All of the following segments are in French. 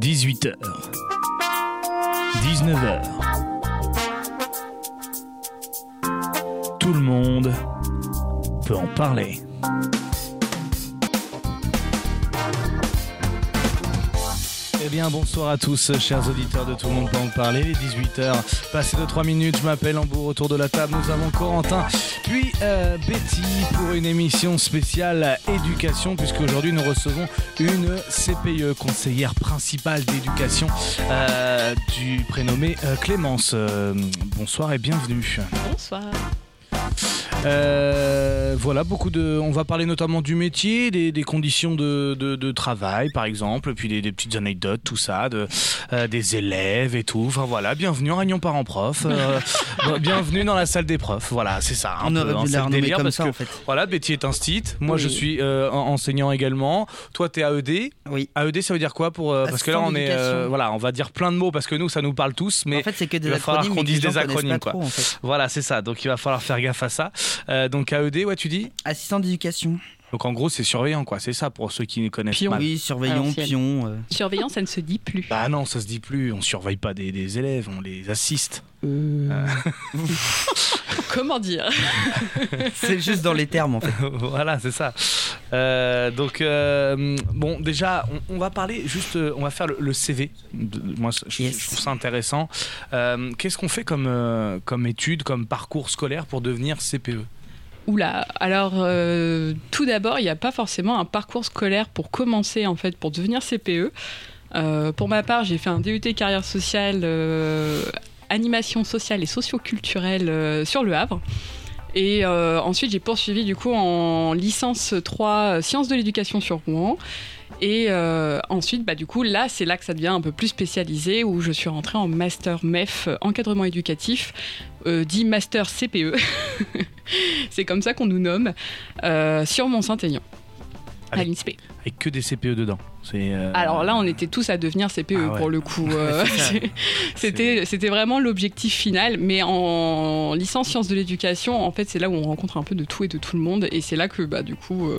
18h. 19h. Tout le monde peut en parler. Eh bien, bonsoir à tous, chers auditeurs de Tout le monde peut en parler. Les 18h, passé de 3 minutes, je m'appelle Ambour. Autour de la table, nous avons Corentin, puis euh, Betty pour une émission spéciale éducation, puisque aujourd'hui nous recevons une CPE, conseillère principale d'éducation, euh, du prénommé euh, Clémence. Bonsoir et bienvenue. Bonsoir. Euh, voilà, beaucoup de. On va parler notamment du métier, des, des conditions de, de, de travail, par exemple, puis des, des petites anecdotes, tout ça, de, euh, des élèves et tout. Enfin voilà, bienvenue en Réunion Parents Prof. euh, bienvenue dans la salle des profs. Voilà, c'est ça. un On peu, aurait hein, dû c'est la le renommer délire comme parce ça que, en fait. Voilà, Betty est un stit. Moi, Oui. je suis en- enseignant également. Toi, t'es AED. Oui. AED, ça veut dire quoi pour euh, Parce que là, on est. voilà, on va dire plein de mots parce que nous, ça nous parle tous. Mais en fait, c'est que des il va falloir acronymes qu'on dise des acronymes, quoi. trop, en fait. voilà, c'est ça. Donc, il va falloir faire gaffe à ça. Euh, donc, AED, ouais, tu dis? Assistant d'éducation. Donc en gros, c'est surveillant, quoi. C'est ça pour ceux qui ne connaissent Pion. pas. Oui, À surveillant, l'ancienne. pion. euh. Surveillant, ça ne se dit plus. Bah non, ça se dit plus. On surveille pas des, des élèves, on les assiste. Comment dire? C'est juste dans les termes en fait. voilà, c'est ça. Euh, donc euh, bon, déjà, on, on va parler juste, euh, on va faire le, le CV. De- Moi, je, Yes. je trouve ça intéressant. Euh, Qu'est-ce qu'on fait comme euh, comme étude, comme parcours scolaire pour devenir CPE Oula, alors euh, tout d'abord, il n'y a pas forcément un parcours scolaire pour commencer en fait, pour devenir CPE. Euh, pour ma part, j'ai fait un DUT carrière sociale, euh, animation sociale et socioculturelle sur le Havre. Et ensuite, j'ai poursuivi du coup en licence 3 euh, sciences de l'éducation sur Rouen. Et euh, ensuite, bah, du coup, là, c'est là que ça devient un peu plus spécialisé, où je suis rentrée en master MEF, euh, encadrement éducatif, euh, dit master CPE. c'est comme ça qu'on nous nomme, sur Mont-Saint-Aignan, à Avec- l'INSPE. Avec que des CPE dedans. Euh, Alors là, on était tous à devenir CPE Ah ouais. pour le coup. euh. C'était c'était vraiment l'objectif final. Mais en licence sciences de l'éducation, en fait, c'est là où on rencontre un peu de tout et de tout le monde. Et c'est là que, bah, du coup, euh,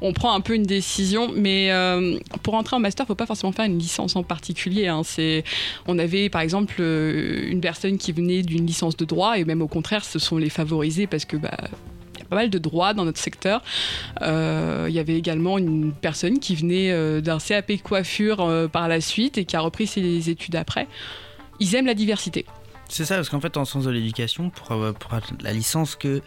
on prend un peu une décision. Mais euh, pour entrer en master, faut pas forcément faire une licence en particulier. hein. C'est, on avait par exemple une personne qui venait d'une licence de droit, et même au contraire, ce sont les favorisés parce que. Bah, il pas mal de droits dans notre secteur. Euh, Il y avait également une personne qui venait euh, d'un CAP coiffure euh, par la suite et qui a repris ses études après. Ils aiment la diversité. C'est ça, parce qu'en fait, en sens de l'éducation, pour, pour la licence que,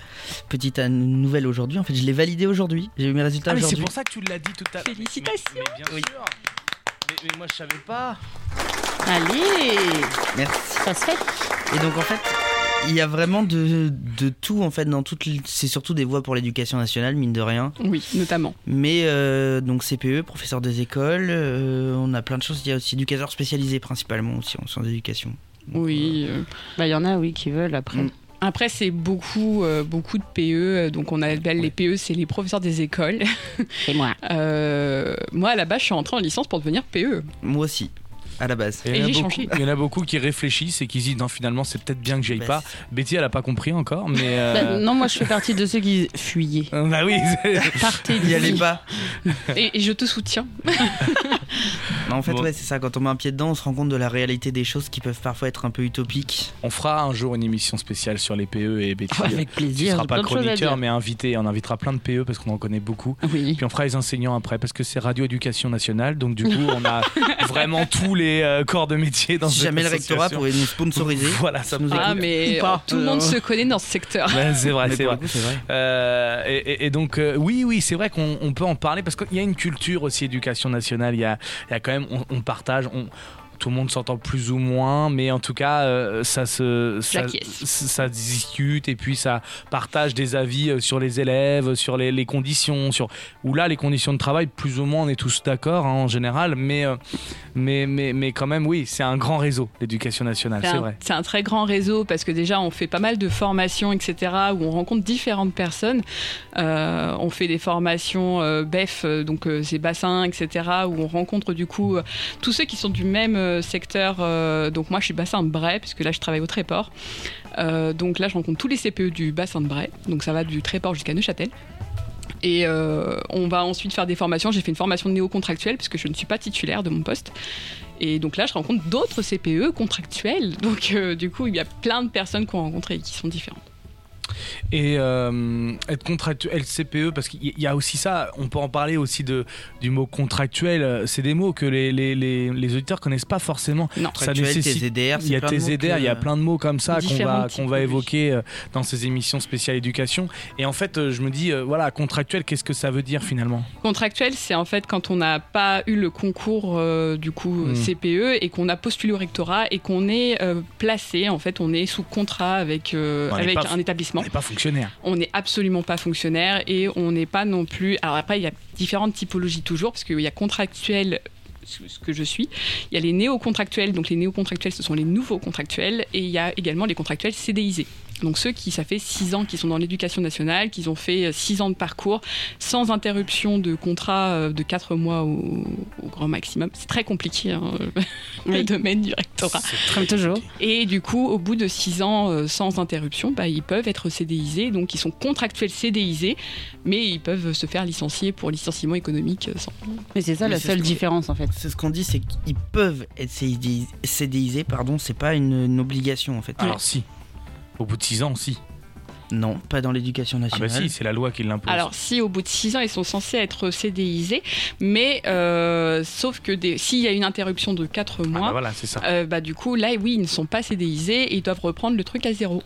petite nouvelle aujourd'hui, en fait, je l'ai validée aujourd'hui. J'ai eu mes résultats Ah mais c'est aujourd'hui. pour ça que tu l'as dit tout à l'heure. Félicitations. Mais, mais bien Oui. sûr. Mais, mais moi je savais pas. Allez, Merci. ça se fait. Et donc, en fait, il y a vraiment de, de tout, en fait, dans toutes. les- C'est surtout des voies pour l'éducation nationale, mine de rien. Oui, notamment. Mais donc donc CPE, professeur des écoles, euh, on a plein de choses. Il y a aussi éducateur spécialisé principalement aussi en sciences d'éducation. Oui. euh, Bah, il y en a, oui, qui veulent après. Mm. Après, c'est beaucoup, euh, beaucoup de PE. Donc, on appelle les PE, c'est les professeurs des écoles. Et moi. Euh, moi, à la base, je suis rentrée en licence pour devenir PE. euh, moi aussi, à la base. Et il, y Et en a j'ai beaucoup, changé. il y en a beaucoup qui réfléchissent et qui se disent non finalement c'est peut-être bien que j'y aille Bah, pas. Betty elle a pas compris encore mais euh, Bah, non, moi je fais partie de ceux qui fuyaient. bah oui. c'est- Partez Il y allait d'ici. pas. Et, et je te soutiens. Non, en fait, Bon. ouais, c'est ça. Quand on met un pied dedans, on se rend compte de la réalité des choses qui peuvent parfois être un peu utopiques. On fera un jour une émission spéciale sur les PE et Betty. Oh, avec tu plaisir. seras j'ai pas chroniqueur mais invité. On invitera plein de PE parce qu'on en connaît beaucoup. Oui. Puis on fera les enseignants après parce que c'est Radio Éducation Nationale donc du coup on a vraiment tous les euh, corps de métier dans si cette jamais le rectorat association. pourrait nous sponsoriser. Voilà ça nous Ah, écoute. mais Ou pas. tout le monde Euh, se connaît dans ce secteur. Ouais, c'est vrai, Mais c'est pour vrai. le coup, c'est vrai. Euh, et, et- et donc euh, oui, oui, c'est vrai qu'on on peut en parler parce qu'il y a une culture aussi éducation nationale. Il y a, il y a quand même, on, on partage, on, tout le monde s'entend plus ou moins, mais en tout cas, euh, ça se, ça, discute et puis ça partage des avis euh, sur les élèves, sur les, les conditions, sur où là les conditions de travail, plus ou moins, on est tous d'accord hein, en général, mais, euh, mais, mais, mais quand même, oui, c'est un grand réseau l'éducation nationale, C'est vrai. c'est un très grand réseau parce que déjà on fait pas mal de formations, etc., où on rencontre différentes personnes. Euh, on fait des formations BEF, donc euh, c'est bassin, etc., où on rencontre du coup tous ceux qui sont du même euh, secteur. euh, donc moi je suis bassin de Bray, puisque là je travaille au Tréport. Euh, donc là je rencontre tous les CPE du bassin de Bray, donc ça va du Tréport jusqu'à Neuchâtel. Et on va ensuite faire des formations. J'ai fait une formation de néo-contractuel parce que je ne suis pas titulaire de mon poste. Et donc là, je rencontre d'autres CPE contractuels. Donc du coup, il y a plein de personnes qu'on rencontre et qui sont différentes. Et euh, être contractuel, CPE, parce qu'il y a aussi ça, on peut en parler aussi de, du mot contractuel. C'est des mots que les, les, les, les auditeurs connaissent pas forcément. Non. Ça nécessite- TZR, Il y a TZR, il y a plein de mots comme ça qu'on va, qu'on va évoquer euh, dans ces émissions spéciales éducation. Et en fait, euh, je me dis, voilà, contractuel, qu'est-ce que ça veut dire finalement? Contractuel, c'est en fait quand on n'a pas eu le concours euh, du coup Mm. CPE et qu'on a postulé au rectorat et qu'on est euh, placé, en fait, on est sous contrat avec, euh, avec pas- un établissement. On n'est absolument pas fonctionnaire et on n'est pas non plus. Alors après, il y a différentes typologies toujours, parce qu'il y a contractuel, ce que je suis. Il y a les néo-contractuels, donc les néo-contractuels, ce sont les nouveaux contractuels, et il y a également les contractuels CDIsés. Donc ceux qui, ça fait six ans qu'ils sont dans l'éducation nationale, qu'ils ont fait euh, six ans de parcours, sans interruption de contrat euh, de quatre mois au, au grand maximum. C'est très compliqué, hein, le domaine du rectorat. Comme toujours. Et du coup, au bout de six ans euh, sans interruption, bah, ils peuvent être CDIsés, donc ils sont contractuels CDIsés, mais ils peuvent se faire licencier pour licenciement économique sans. Mais c'est ça la seule différence en fait. C'est ce qu'on dit, c'est qu'ils peuvent être CDI CDIsés, pardon, c'est pas une, une obligation en fait. Alors si, au bout de 6 ans, si. Non, pas dans l'éducation Ah bah nationale. si, c'est la loi qui l'impose. Alors, si au bout de six ans, ils sont censés être CDIsés, mais euh, sauf que des- s'il y a une interruption de quatre Ah bah mois, voilà, c'est ça. euh, bah, du coup, là, oui, ils ne sont pas CDIsés et ils doivent reprendre le truc à zéro.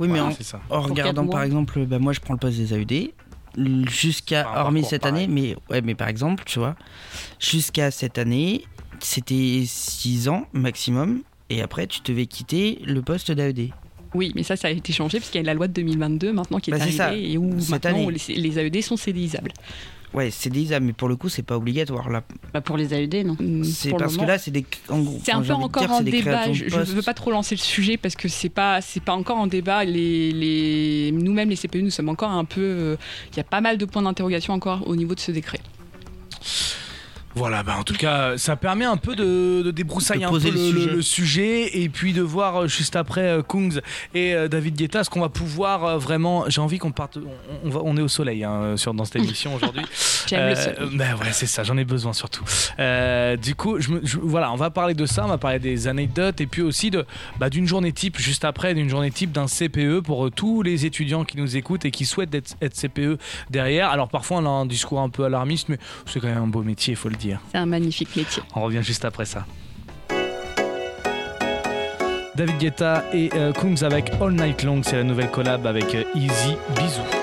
oui, mais Voilà, en, c'est ça. en regardant par exemple, bah, moi je prends le poste des AED, l- jusqu'à, hormis cette pareil. année, mais, ouais, mais par exemple, tu vois, jusqu'à cette année, c'était 6 ans maximum, et après tu devais quitter le poste d'AED. Oui, mais ça, ça a été changé parce qu'il y a la loi de 2022 maintenant qui est Bah, arrivée ça, et où cette maintenant année. les, AED sont CDIsables. Ouais, c'est des mais pour le coup, c'est pas obligatoire là. Bah, pour les AED, non. Mm, C'est parce que là, c'est des. en gros, C'est un peu encore dire, en débat. Je, je postes. veux pas trop lancer le sujet parce que c'est pas c'est pas encore en débat. Les, les nous-mêmes les CPU nous sommes encore un peu. euh, Il y a pas mal de points d'interrogation encore au niveau de ce décret. Voilà, bah en tout cas, ça permet un peu de, de débroussailler De un peu le, sujet. le sujet et puis de voir euh, juste après euh, Kungs et euh, David Guetta ce qu'on va pouvoir vraiment. J'ai envie qu'on parte. On, on va, on est au soleil hein, sur, dans cette émission aujourd'hui. Euh, bah ouais, c'est ça, j'en ai besoin surtout. Euh, du coup, je me, je- voilà, on va parler de ça, on va parler des anecdotes et puis aussi de bah, d'une journée type juste après, d'une journée type d'un CPE pour tous les étudiants qui nous écoutent et qui souhaitent être, être CPE derrière. Alors parfois on a un discours un peu alarmiste, mais c'est quand même un beau métier, il faut le dire. C'est un magnifique métier. On revient juste après ça. David Guetta et euh, Kungs avec All Night Long, c'est la nouvelle collab avec euh, Easy Bisous.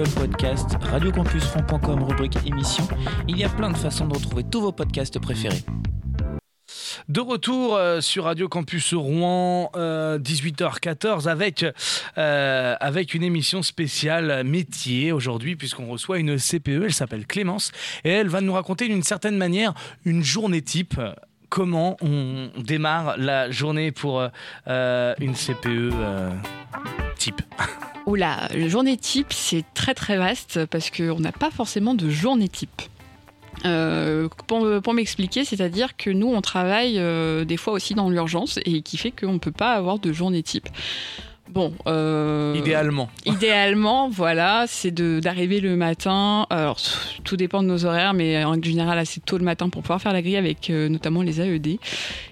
Apple Podcast, radiocampusfranc.com, rubrique émission. Il y a plein de façons de retrouver tous vos podcasts préférés. De retour euh, sur Radio Campus Rouen, euh, 18h14, avec, euh, avec une émission spéciale métier aujourd'hui, puisqu'on reçoit une CPE, elle s'appelle Clémence, et elle va nous raconter d'une certaine manière une journée type. Comment on démarre la journée pour euh, une CPE euh, type Oula, la journée type, c'est très très vaste parce qu'on n'a pas forcément de journée type. Euh, pour m'expliquer, c'est-à-dire que nous, on travaille euh, des fois aussi dans l'urgence et qui fait qu'on ne peut pas avoir de journée type. Bon, euh, Idéalement. Idéalement, voilà, c'est de- d'arriver le matin. Alors, tout dépend de nos horaires, mais en règle générale, assez tôt le matin pour pouvoir faire la grille avec euh, notamment les AED.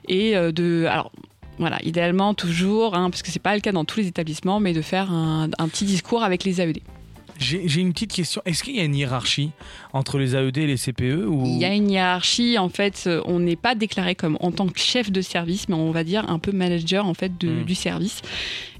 Et euh, de. Alors, voilà, idéalement, toujours, hein, parce que c'est pas le cas dans tous les établissements, mais de faire un, un petit discours avec les AED. J'ai une petite question. Est-ce qu'il y a une hiérarchie entre les AED et les CPE ou... Il y a une hiérarchie, en fait, euh, on n'est pas déclaré comme en tant que chef de service, mais on va dire un peu manager en fait de- Mm. du service.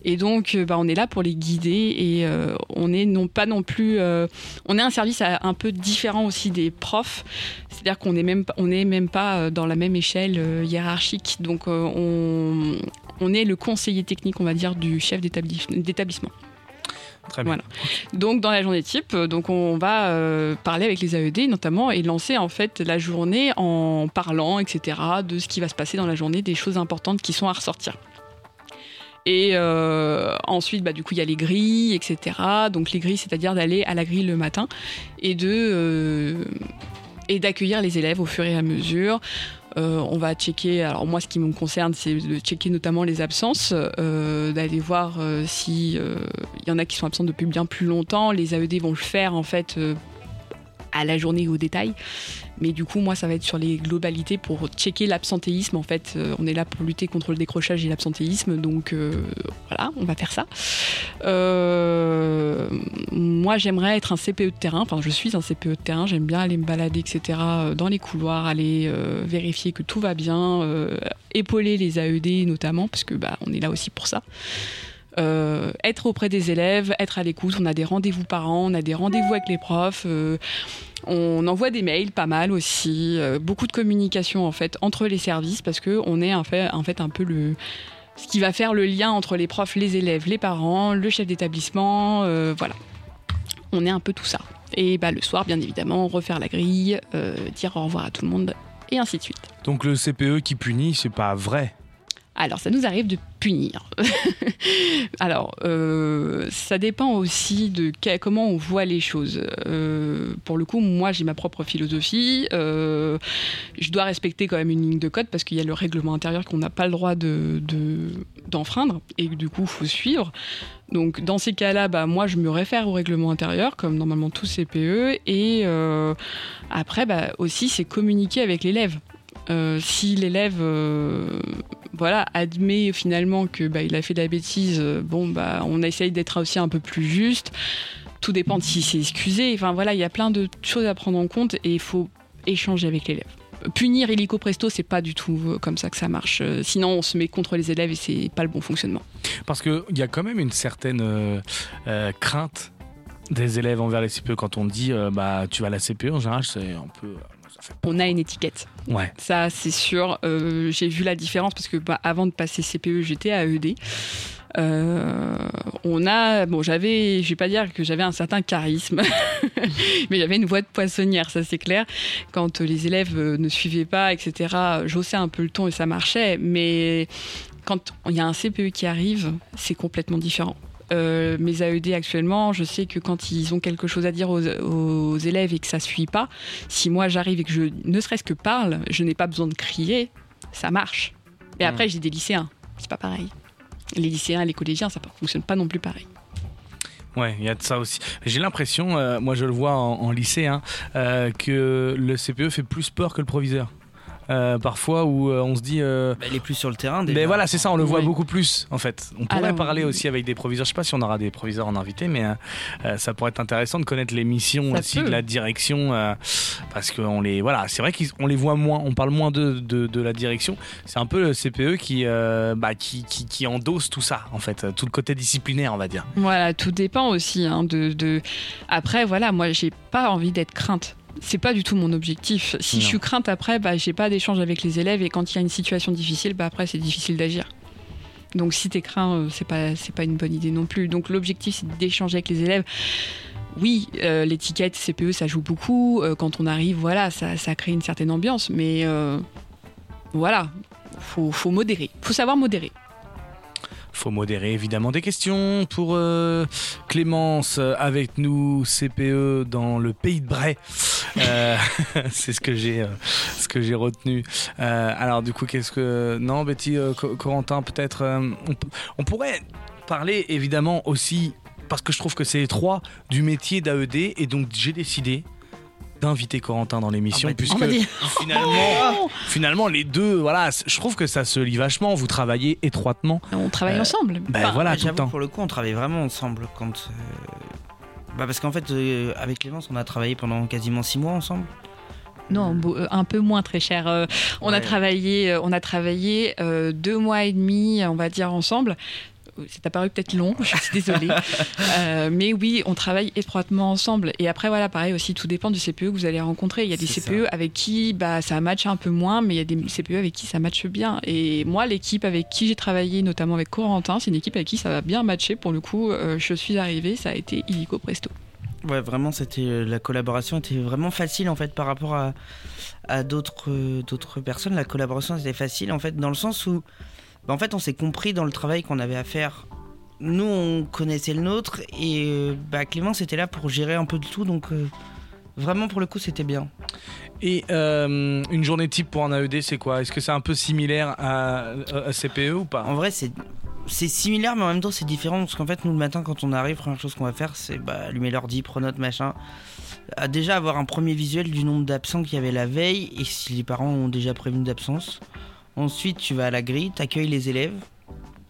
Et donc, euh, bah, on est là pour les guider et euh, on est non pas non plus, euh, on est un service un peu différent aussi des profs. C'est-à-dire qu'on n'est même pas, on est même pas dans la même échelle euh, hiérarchique. Donc, on, on est le conseiller technique, on va dire, du chef d'établi- d'établissement. Donc dans la journée type, euh, donc on va euh, parler avec les AED notamment et lancer en fait la journée en parlant, etc. de ce qui va se passer dans la journée, des choses importantes qui sont à ressortir. Et euh, ensuite, bah, du coup, il y a les grilles, etc. Donc les grilles, c'est-à-dire d'aller à la grille le matin et et d'accueillir les élèves au fur et à mesure. Euh, on va checker, alors moi ce qui me concerne c'est de checker notamment les absences, euh, d'aller voir euh, si il y en a qui sont absents depuis bien plus longtemps. Les AED vont le faire en fait à la journée au détail. Mais du coup, moi, ça va être sur les globalités pour checker l'absentéisme. En fait, Euh, on est là pour lutter contre le décrochage et l'absentéisme. Donc euh, voilà, on va faire ça. Euh, moi, j'aimerais être un CPE de terrain. Enfin, je suis un CPE de terrain. J'aime bien aller me balader, etc. dans les couloirs, aller vérifier que tout va bien, épauler les AED notamment, parce que bah, on est là aussi pour ça. Euh, être auprès des élèves, être à l'écoute. On a des rendez-vous par an, on a des rendez-vous avec les profs. euh, on envoie des mails, pas mal aussi. euh, beaucoup de communication en fait entre les services parce que on est en fait, en fait un peu le ce qui va faire le lien entre les profs, les élèves, les parents, le chef d'établissement. voilà, on est un peu tout ça. Et bah, le soir, bien évidemment, refaire la grille, dire au revoir à tout le monde et ainsi de suite. Donc le CPE qui punit, c'est pas vrai. Alors, ça nous arrive de punir. Alors, euh, ça dépend aussi de comment on voit les choses. Euh, pour le coup, moi, j'ai ma propre philosophie. Euh, je dois respecter quand même une ligne de code parce qu'il y a le règlement intérieur qu'on n'a pas le droit de, de- d'enfreindre et du coup, il faut suivre. Donc, dans ces cas-là, bah, moi, je me réfère au règlement intérieur, comme normalement tout CPE. Et après, bah, aussi, c'est communiquer avec l'élève. Euh, si l'élève euh, voilà, admet finalement que bah, il a fait de la bêtise, euh, bon bah on essaye d'être aussi un peu plus juste. Tout dépend de si c'est excusé. Enfin voilà, il y a plein de choses à prendre en compte et il faut échanger avec l'élève. Punir illico presto, c'est pas du tout comme ça que ça marche. Sinon, on se met contre les élèves et c'est pas le bon fonctionnement. Parce qu'il y a quand même une certaine crainte des élèves envers les CPE quand on dit bah tu vas à la CPE en général c'est un peu On a une étiquette. ouais Ça, c'est sûr. Euh, j'ai vu la différence parce que bah, avant de passer CPE, j'étais à ED. Euh, on a, bon, j'avais, je vais pas dire que j'avais un certain charisme, mais j'avais une voix de poissonnière, ça c'est clair. Quand euh, les élèves ne suivaient pas, etc., j'haussais un peu le ton et ça marchait. Mais quand il y a un CPE qui arrive, c'est complètement différent. Euh, mes AED actuellement, je sais que quand ils ont quelque chose à dire aux, aux élèves et que ça suit pas, si moi j'arrive et que je ne serait-ce que parle, je n'ai pas besoin de crier, ça marche. Et Mm. après, j'ai des lycéens, c'est pas pareil. Les lycéens et les collégiens, ça fonctionne pas non plus pareil. ouais il y a de ça aussi j'ai l'impression euh, moi je le vois en, en lycée hein, euh, que le CPE fait plus peur que le proviseur euh, parfois où euh, on se dit. euh, Bah, il est plus sur le terrain. déjà. mais voilà, c'est ça, on le voit Oui. beaucoup plus en fait. On pourrait Alors, parler oui. aussi avec des proviseurs. Je sais pas si on aura des proviseurs en invité, mais euh, ça pourrait être intéressant de connaître les missions Ça aussi peut. de la direction euh, parce qu'on les voilà, c'est vrai qu'on les voit moins, on parle moins de, de, de la direction. C'est un peu le CPE qui, euh, bah, qui, qui qui endosse tout ça en fait, tout le côté disciplinaire, on va dire. Voilà, tout dépend aussi. hein, de, de- Après, voilà, moi, j'ai pas envie d'être crainte. C'est pas du tout mon objectif. Si Non. je suis crainte après, bah, j'ai pas d'échange avec les élèves et quand il y a une situation difficile, bah, après, c'est difficile d'agir. Donc, si t'es craint, euh, c'est pas, c'est pas une bonne idée non plus. Donc, l'objectif, c'est d'échanger avec les élèves. Oui, euh, l'étiquette CPE, ça joue beaucoup. Euh, quand on arrive, voilà, ça, ça crée une certaine ambiance. Mais euh, voilà, faut, faut modérer. Faut savoir modérer. Faut modérer évidemment des questions pour euh, Clémence euh, avec nous CPE dans le pays de Bray. Euh, c'est ce que j'ai ce que j'ai retenu. Alors du coup qu'est-ce que non Betty Co- Corentin peut-être on, on pourrait parler évidemment aussi parce que je trouve que c'est étroit du métier d'AED et donc j'ai décidé d'inviter Corentin dans l'émission Ah bah, puisque va dire. finalement finalement les deux voilà je trouve que ça se lie vachement vous travaillez étroitement On travaille Euh, ensemble. ben Enfin, voilà tout le J'avoue, temps pour le coup, on travaille vraiment ensemble quand. euh, Bah parce qu'en fait, euh, avec Clémence, on a travaillé pendant quasiment six mois ensemble. Non, beau- euh, un peu moins très cher. Euh, on a travaillé, on a travaillé euh, deux mois et demi, on va dire ensemble. C'est apparu peut-être long, je suis désolée. Euh, mais oui, on travaille étroitement ensemble. Et après, voilà, pareil aussi, tout dépend du CPE que vous allez rencontrer. Il y a des CPE avec qui bah, ça match un peu moins, mais il y a des CPE avec qui ça matche bien. Et moi, l'équipe avec qui j'ai travaillé, notamment avec Corentin, c'est une équipe avec qui ça va bien matcher. Pour le coup, euh, je suis arrivée, ça a été illico presto. Ouais, vraiment, c'était euh, la collaboration était vraiment facile en fait par rapport à, à d'autres euh, d'autres personnes. La collaboration était facile en fait dans le sens où, bah, en fait, on s'est compris dans le travail qu'on avait à faire. Nous, on connaissait le nôtre et euh, bah, Clémence était là pour gérer un peu de tout, donc euh, vraiment pour le coup, c'était bien. Et euh, une journée type pour un AED, c'est quoi? Est-ce que c'est un peu similaire à, à CPE ou pas? En vrai, c'est c'est similaire, mais en même temps, c'est différent parce qu'en fait, nous le matin, quand on arrive, première chose qu'on va faire, c'est bah, allumer l'ordi, pronote, machin. À déjà avoir un premier visuel du nombre d'absents qu'il y avait la veille et si les parents ont déjà prévenu d'absence. Ensuite, tu vas à la grille, t'accueilles les élèves,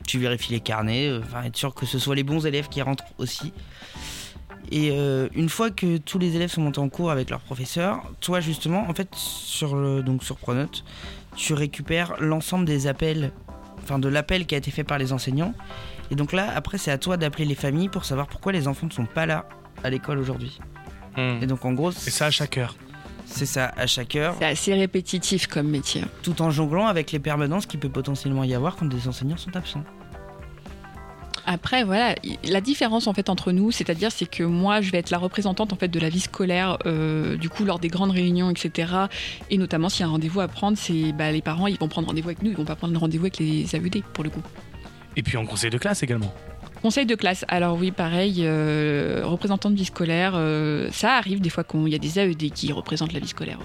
tu vérifies les carnets, euh, enfin être sûr que ce soit les bons élèves qui rentrent aussi. Et euh, une fois que tous les élèves sont montés en cours avec leur professeur, toi justement, en fait, sur le donc sur Pronote, tu récupères l'ensemble des appels, enfin de l'appel qui a été fait par les enseignants. Et donc là, après, c'est à toi d'appeler les familles pour savoir pourquoi les enfants ne sont pas là à l'école aujourd'hui. Hmm. Et donc en gros, Et ça à chaque heure. C'est ça à chaque heure, C'est assez répétitif comme métier. tout en jonglant avec les permanences qu'il peut potentiellement y avoir quand des enseignants sont absents. Après, voilà, la différence en fait entre nous, c'est-à-dire c'est que moi, je vais être la représentante en fait de la vie scolaire, euh, du coup lors des grandes réunions, etc. Et notamment s'il y a un rendez-vous à prendre, c'est bah, les parents, ils vont prendre rendez-vous avec nous, ils vont pas prendre rendez-vous avec les AED pour le coup. Et puis en conseil de classe également. Conseil de classe. Alors oui, pareil, euh, représentant de vie scolaire, euh, ça arrive des fois qu'il y a des AED qui représentent la vie scolaire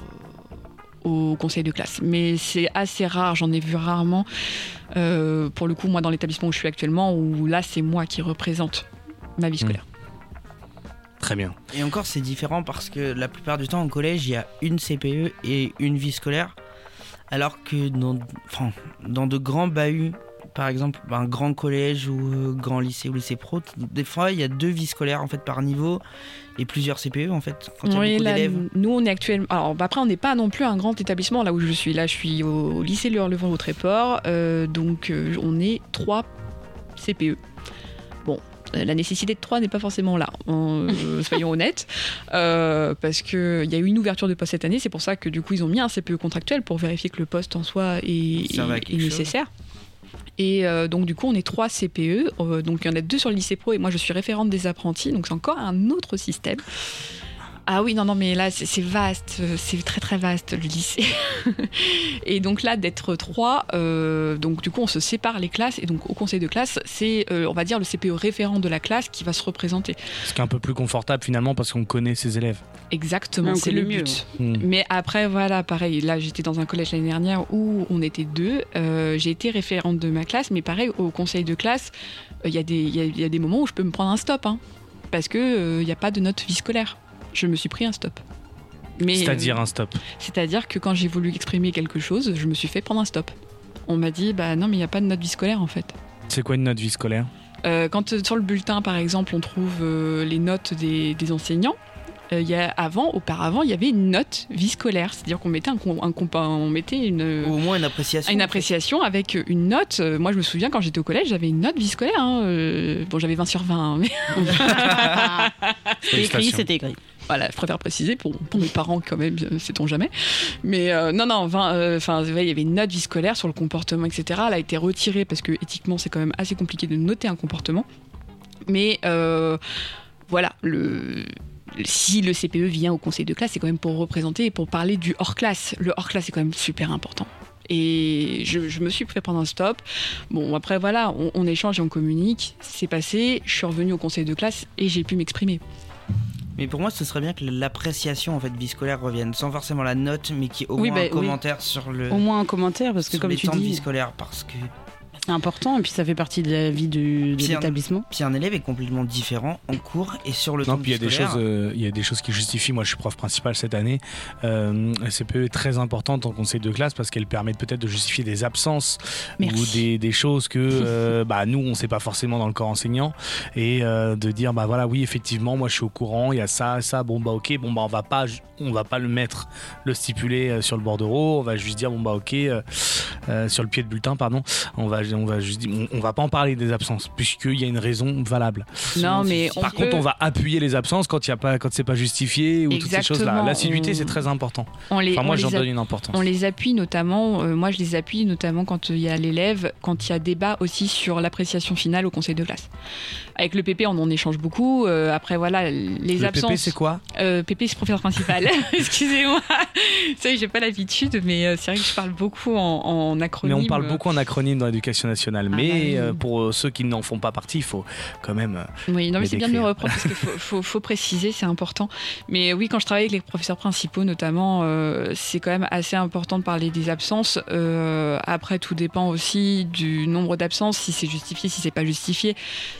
au, conseil de classe. Mais c'est assez rare, j'en ai vu rarement. Euh, pour le coup, moi, dans l'établissement où je suis actuellement, où là, c'est moi qui représente ma vie scolaire. Très bien. Et encore, c'est différent parce que la plupart du temps, au collège, il y a une CPE et une vie scolaire. Alors que dans, enfin, dans de grands bahuts, par exemple, un grand collège ou euh, grand lycée ou lycée pro, des fois, il y a deux vies scolaires en fait par niveau et plusieurs CPE en fait. Quand il y a beaucoup d'élèves. nous, on est actuellement. Alors, bah, après, on n'est pas non plus un grand établissement là où je suis. Là, je suis au lycée Le Levant au Tréport. euh, donc, euh, on est trois CPE. Bon. La nécessité de trois n'est pas forcément là, hein, euh, soyons honnêtes, Euh, parce qu'il y a eu une ouverture de poste cette année, c'est pour ça que du coup ils ont mis un CPE contractuel pour vérifier que le poste en soi est, chose. Et euh, donc du coup on est trois CPE, euh, donc il y en a deux sur le lycée pro et moi je suis référente des apprentis, donc c'est encore un autre système. Ah oui, non, non, mais là, c'est vaste, euh, c'est très très vaste le lycée. et donc là, d'être trois, euh, donc du coup, on se sépare les classes, et donc au conseil de classe, c'est, euh, on va dire, le CPE référent de la classe qui va se représenter. Ce qui est un peu plus confortable finalement parce qu'on connaît ses élèves. Exactement, c'est le mieux. but. Hmm. Mais après, voilà, pareil, là, j'étais dans un collège l'année dernière où on était deux. Euh, J'ai été référente de ma classe, mais pareil, au conseil de classe, euh, il y, a des- il y a- y a des moments où je peux me prendre un stop, hein, parce qu'il n'y a pas de note vie scolaire. Je me suis pris un stop. Mais, C'est-à-dire un stop. C'est-à-dire que quand j'ai voulu exprimer quelque chose, je me suis fait prendre un stop. On m'a dit, bah non, mais il n'y a pas de note vie scolaire en fait. C'est quoi une note vie scolaire? Euh, quand euh, sur le bulletin, par exemple, on trouve euh, les notes des, des enseignants, euh, il y a, avant, auparavant, il y avait une note vie scolaire. C'est-à-dire qu'on mettait, un, un on mettait une, Ou au moins une appréciation. une appréciation avec une note. Euh, Moi, je me souviens quand j'étais au collège, j'avais une note vie scolaire. hein. Euh, bon, j'avais 20 sur 20, hein, mais C'était écrit, c'était écrit. Voilà, je préfère préciser pour, mes parents quand même, euh, sait-on jamais. Mais euh, non, non, 20, euh, enfin, il y avait une note vie scolaire sur le comportement, etc. Elle a été retirée parce que éthiquement, c'est quand même assez compliqué de noter un comportement. Mais voilà, si le CPE vient au conseil de classe, c'est quand même pour représenter et pour parler du hors-classe. Le hors-classe, c'est quand même super important. Et je, je me suis fait prendre un stop. Bon, après, voilà, on, on échange et on communique. C'est passé, je suis revenue au conseil de classe et j'ai pu m'exprimer. Mais pour moi, ce serait bien que l'appréciation en fait vie scolaire revienne, sans forcément la note, mais qui au Oui, moins bah, un oui. commentaire sur le Au moins un commentaire, parce que sur comme les tu temps de vie dis, scolaire, parce que important, et puis ça fait partie de la vie du- de l'établissement. puis un élève est complètement différent en cours et sur le Non, temps puis il y a des choses, euh, il y a des choses qui justifient. Moi, je suis prof principal cette année. Euh, la CPE est très importante en conseil de classe parce qu'elle permet peut-être de justifier des absences Merci. ou des, des choses que euh, bah, nous, on ne sait pas forcément dans le corps enseignant et euh, de dire bah voilà, oui, effectivement, moi, je suis au courant. Il y a ça, ça. Bon bah ok, bon bah on va pas, on va pas le mettre, le stipuler euh, sur le bordereau. On va juste dire bon bah ok, euh, euh, sur le pied de bulletin, pardon. On va, on va juste dire, on, on va pas en parler des absences puisqu'il y a une raison valable. Non, mais on Par peut- contre, on va appuyer les absences quand il y a pas, quand c'est pas justifié ou toutes ces choses-là. Exactement. L'assiduité, On- c'est très important. on les, Enfin, moi, j'en donne une importance. On les appuie notamment, euh, moi je les appuie notamment quand il y a l'élève, quand il y a débat aussi sur l'appréciation finale au conseil de classe. Avec le PP, on en échange beaucoup. euh, après, voilà, les Le absences. PP, c'est quoi Euh, PP, c'est professeur principal. Excusez-moi. Que j'ai pas l'habitude, mais euh, c'est vrai que je parle beaucoup en, en Mais acronyme. on parle beaucoup en acronyme dans l'éducation nationale. Ah mais bah oui. euh, pour euh, ceux qui n'en font pas partie, il faut quand même. euh, Oui, non, mais mais c'est bien de me d'écrire. reprendre parce qu'il faut, faut, faut préciser, c'est important. Mais oui, quand je travaille avec les professeurs principaux, notamment, euh, c'est quand même assez important de parler des absences. Euh, après, tout dépend aussi du nombre d'absences, si c'est justifié, si c'est pas justifié,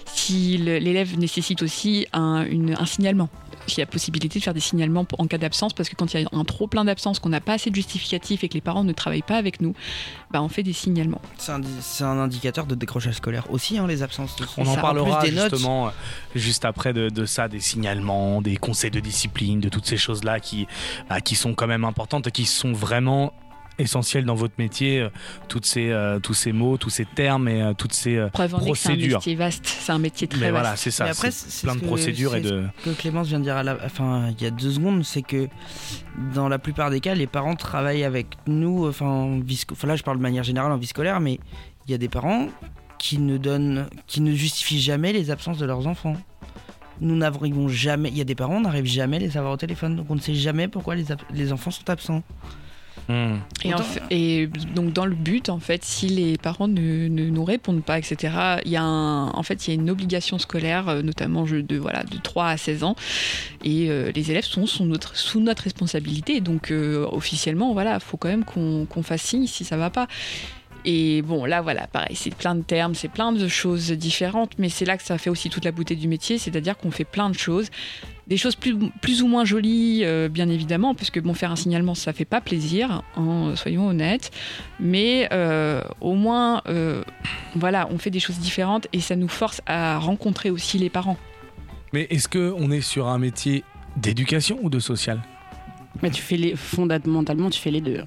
si l'élève nécessite aussi un, une- un signalement. Il y a possibilité de faire des signalements en cas d'absence, parce que quand il y a un trop plein d'absences, qu'on n'a pas assez de justificatifs et que les parents ne travaillent pas avec nous, bah, on fait des signalements. C'est un, indicateur de décrochage scolaire aussi, hein, les absences. On C'est en ça. parlera notes. justement euh, juste après de, de ça, des signalements, des conseils de discipline, de toutes ces choses-là qui, bah, qui sont quand même importantes et qui sont vraiment essentielles dans votre métier. euh, toutes ces, euh, tous ces mots, tous ces termes et euh, toutes ces euh, Preuve en que c'est un procédures. métier vaste, c'est un métier très Mais vaste. voilà, c'est ça. Mais après, c'est c'est plein ce de procédures et de. que Clémence vient de dire à la, enfin, il y a deux secondes, c'est que dans la plupart des cas, les parents travaillent avec nous. Enfin, en vie sco- enfin, là, je parle de manière générale en vie scolaire, mais il y a des parents qui ne donnent, qui ne justifient jamais les absences de leurs enfants. Nous n'arrivons jamais. Il y a des parents, on n'arrive jamais à les avoir au téléphone, donc on ne sait jamais pourquoi les, ab- les enfants sont absents. Et, en Autant- fait- et donc dans le but, en fait, si les parents ne, ne nous répondent pas, etc., il y a un, en fait, il y a une obligation scolaire, euh, notamment de voilà de 3 à 16 ans, et euh, les élèves sont sous notre sous notre responsabilité. Donc euh, officiellement, voilà, faut quand même qu'on fasse signe si ça va pas. Et bon, là, voilà, pareil, c'est plein de termes, c'est plein de choses différentes, mais c'est là que ça fait aussi toute la beauté du métier, c'est-à-dire qu'on fait plein de choses, des choses plus, plus ou moins jolies, euh, bien évidemment, parce que bon, faire un signalement, ça fait pas plaisir, hein, soyons honnêtes, mais euh, au moins, euh, voilà, on fait des choses différentes et ça nous force à rencontrer aussi les parents. Mais est-ce qu'on est sur un métier d'éducation ou de social? Mais tu fais les, fondamentalement, tu fais les deux.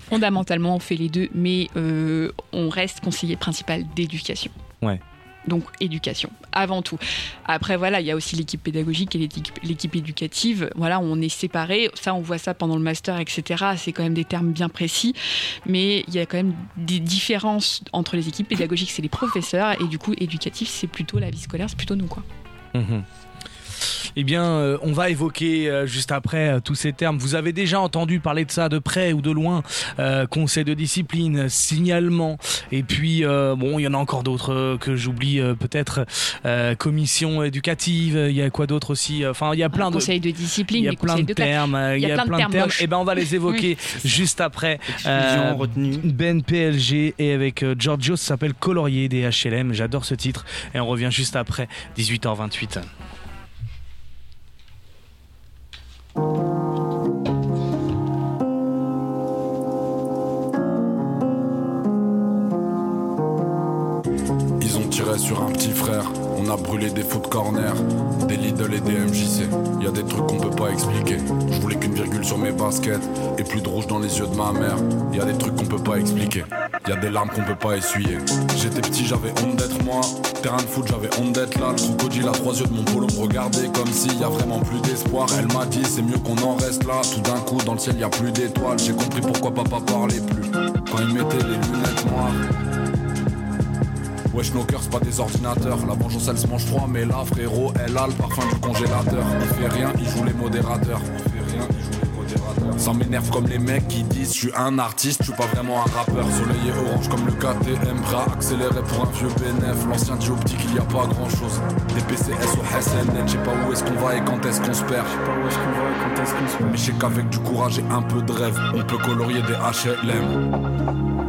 Fondamentalement, on fait les deux, mais euh, on reste conseiller principal d'éducation. Ouais. Donc éducation, avant tout. Après, voilà, il y a aussi l'équipe pédagogique et l'équipe- éducative. Voilà, on est séparés. Ça, on voit ça pendant le master, etc. C'est quand même des termes bien précis. Mais il y a quand même des différences entre les équipes pédagogiques, c'est les professeurs. Et du coup, éducatif, c'est plutôt la vie scolaire, c'est plutôt nous, quoi. Mhm. Eh bien, euh, on va évoquer euh, juste après euh, tous ces termes. Vous avez déjà entendu parler de ça de près ou de loin. Euh, conseil de discipline, signalement. Et puis, euh, bon, il y en a encore d'autres euh, que j'oublie euh, peut-être. Euh, commission éducative, il y a quoi d'autre aussi Enfin, il y a plein de... conseil de discipline, Il y a plein conseils de termes, il y a plein de termes. Et ben on va les évoquer juste après. Euh. Ben PLG et avec euh, Giorgio, ça s'appelle Colorier des HLM. J'adore ce titre. Et on revient juste après, 18h28. Ils ont tiré sur un petit frère. On a brûlé des foot corner, des Lidl et des MJC. Y a des trucs qu'on peut pas expliquer. Je voulais qu'une virgule sur mes baskets et plus de rouge dans les yeux de ma mère. Y a des trucs qu'on peut pas expliquer. Y a des larmes qu'on peut pas essuyer. J'étais petit, j'avais honte d'être moi. Terrain de foot, j'avais honte d'être là. Le crocodile à trois yeux de mon polo me regardait comme s'il y a vraiment plus d'espoir. Elle m'a dit, c'est mieux qu'on en reste là. Tout d'un coup, dans le ciel, y a plus d'étoiles. J'ai compris pourquoi papa parlait plus. Quand il mettait les lunettes noires. Wesh nos cœurs c'est pas des ordinateurs. La vengeance elle se mange froid mais là frérot elle a le parfum du congélateur. On fait rien, il joue les modérateurs. On fait rien, il joue les modérateurs. Ça m'énerve comme les mecs qui disent Je suis un artiste, je suis pas vraiment un rappeur. Soleil et orange comme le KTM Bras accéléré pour un vieux bénéf. L'ancien dioptique il y a pas grand chose Des PCS au SNN Je sais pas où est-ce qu'on va et quand est-ce qu'on se perd. Je sais pas où est-ce qu'on va et quand est-ce qu'on se perd. Mais je sais qu'avec du courage et un peu de rêve On peut colorier des HLM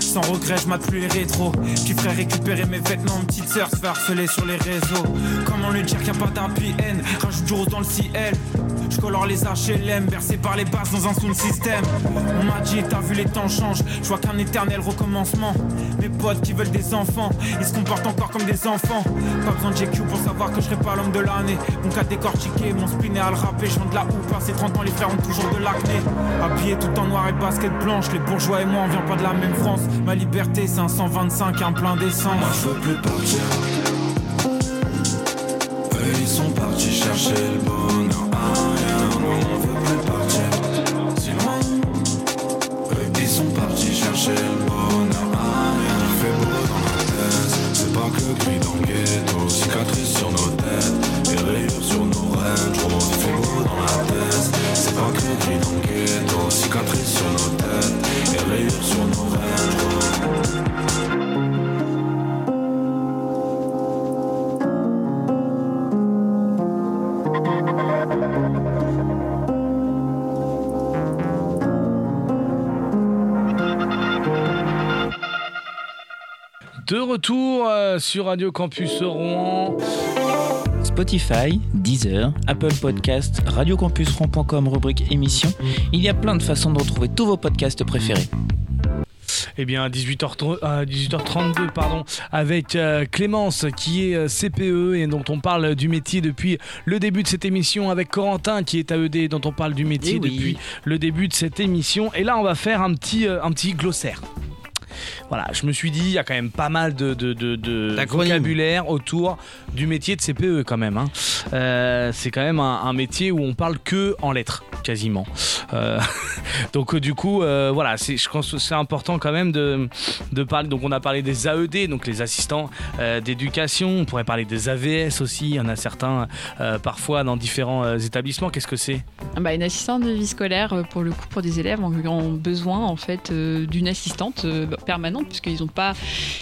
Sans regret, je mate plus les rétros. Puis frère, récupérer mes vêtements. Petite sœur se harceler sur les réseaux. Comment lui dire qu'il n'y a pas end Rajoute du rose dans le ciel. Je colore les HLM, bercés par les basses dans un sound system. On m'a dit, t'as vu les temps changent. Je vois qu'un éternel recommencement. Qui veulent des enfants, ils se comportent encore comme des enfants. Pas besoin de GQ pour savoir que je serai pas l'homme de l'année. Mon cas décortiqué, mon spin est à le rapper. Je de la houppe, c'est 30 ans, les frères ont toujours de l'acné. Habillé tout en noir et basket blanche, les bourgeois et moi on vient pas de la même France. Ma liberté, c'est un 125 et un plein d'essence. Moi je veux plus partir. Eux ils sont partis chercher le bonheur ailleurs. Nous on veut De retour euh, sur Radio Campus Rouen. Spotify, Deezer, Apple Podcast, radiocampusron.com, rubrique émission. Il y a plein de façons de retrouver tous vos podcasts préférés. Eh bien, 18h, euh, 18h32, pardon, avec euh, Clémence qui est euh, CPE et dont on parle du métier depuis le début de cette émission, avec Corentin qui est AED dont on parle du métier Eh oui. depuis le début de cette émission. Et là, on va faire un petit, un petit glossaire. Voilà, je me suis dit, il y a quand même pas mal de, de, de- de vocabulaire autour du métier de CPE quand même. hein. Euh, c'est quand même un, un métier où on parle que en lettres, quasiment. Euh, donc euh, du coup, euh, voilà, c'est- je pense que c'est important quand même de, de parler. Donc on a parlé des AED, donc les assistants euh, d'éducation. On pourrait parler des AVS aussi. Il y en a certains euh, parfois dans différents euh, établissements. Qu'est-ce que c'est? Ah bah, une assistante de vie scolaire, pour le coup, pour des élèves ont, ont besoin en fait euh, d'une assistante euh, permanente, puisqu'ils n'ont pas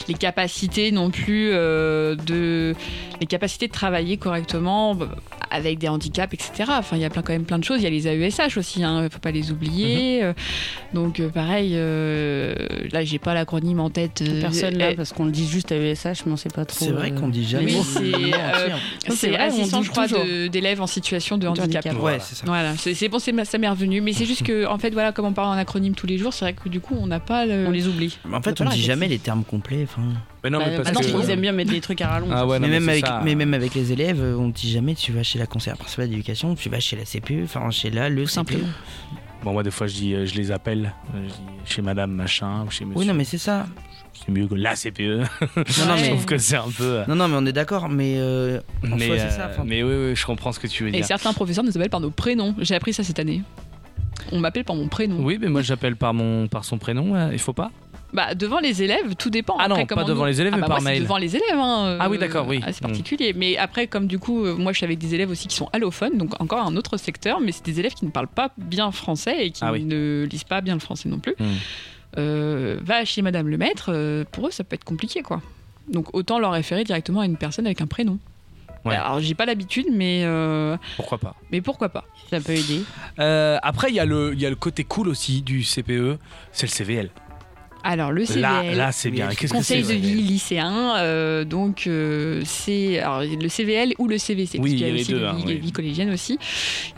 les capacités non plus euh, de les capacités de travailler correctement bah, avec des handicaps, etc. Enfin, il y a plein, quand même plein de choses. Il y a les AESH aussi, il ne faut pas les oublier. Euh, Donc, euh, pareil, euh, là, j'ai pas l'acronyme en tête. euh, Personne là, euh, parce qu'on le dit juste à ESH, mais on sait pas trop. C'est vrai euh, qu'on dit jamais. Oui, c'est, euh, hein. Assistant, dit je crois, d'élèves en situation de De handicap. handicap. Ouais, c'est ça. Voilà, c'est bon, c'est- ça m'est revenu. Mais c'est juste que, en fait, voilà, comme on parle en acronyme tous les jours, c'est vrai que du coup, on n'a pas le. On les oublie. Mais En fait, on dit jamais les termes complets. enfin. Mais non, Bah, mais parce parce que- qu'ils aiment bien mettre des trucs à rallonge. Ah ouais, non, mais, même avec, ça. mais même avec les élèves, on dit jamais tu vas chez la conseillère principale d'éducation, tu vas chez la CPE, enfin chez la, le CPE. simplement. Bon, moi, des fois, je, dis, euh, je les appelle. euh, je dis chez madame machin ou chez monsieur. Oui, non, mais c'est ça. C'est mieux que la CPE. Non, non, Je mais, trouve que c'est un peu. euh, non, non, mais on est d'accord, mais euh, en mais, soi, c'est euh, ça. mais oui, oui, je comprends ce que tu veux Et dire. certains professeurs nous appellent par nos prénoms. J'ai appris ça cette année. On m'appelle par mon prénom. Oui, mais moi, j'appelle par, mon, par son prénom. Il faut pas Bah, devant les élèves, tout dépend. Ah non, Après, pas comment devant nous- les élèves, Ah mais bah, par moi, mail. Devant les élèves. hein, Ah oui, euh, d'accord, oui. C'est Mm. particulier. Mais après, comme du coup, euh, moi, je suis avec des élèves aussi qui sont allophones, donc encore un autre secteur, mais c'est des élèves qui ne parlent pas bien français et qui Ah oui. ne lisent pas bien le français non plus. Mm. Euh, va chez Madame le Maître, euh, pour eux, ça peut être compliqué, quoi. Donc autant leur référer directement à une personne avec un prénom. Ouais. Alors j'ai pas l'habitude, mais euh, Pourquoi pas mais pourquoi pas Ça peut aider. Euh, Après, il y, a le- il y a le côté cool aussi du CPE, c'est le CVL. Alors le CVL. Là, là c'est bien. Qu'est-ce Conseil de vie lycéen, euh, donc euh, c'est alors, le CVL ou le CVC, Oui, parce il y a aussi deux, hein, vie, oui. vie collégienne aussi,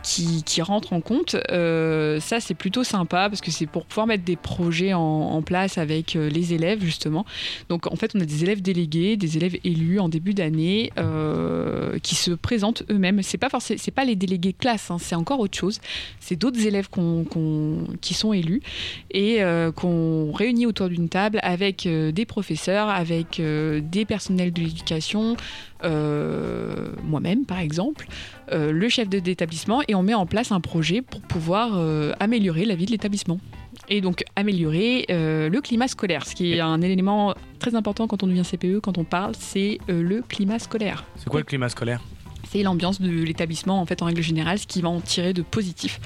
qui, qui rentre en compte. Euh, ça, c'est plutôt sympa parce que c'est pour pouvoir mettre des projets en, en place avec les élèves justement. Donc en fait, on a des élèves délégués, des élèves élus en début d'année qui se présentent eux-mêmes. C'est pas forcément, c'est pas les délégués classe, hein, c'est encore autre chose. C'est d'autres élèves qui sont élus et qu'on réunit autour d'une table avec euh, des professeurs, avec euh, des personnels de l'éducation, euh, moi-même par exemple, euh, le chef de- d'établissement, et on met en place un projet pour pouvoir euh, améliorer la vie de l'établissement. Et donc améliorer le climat scolaire, ce qui est un élément très important quand on devient CPE, quand on parle, c'est le climat scolaire. C'est quoi le climat scolaire? C'est l'ambiance de l'établissement en fait en règle générale, ce qui va en tirer de positif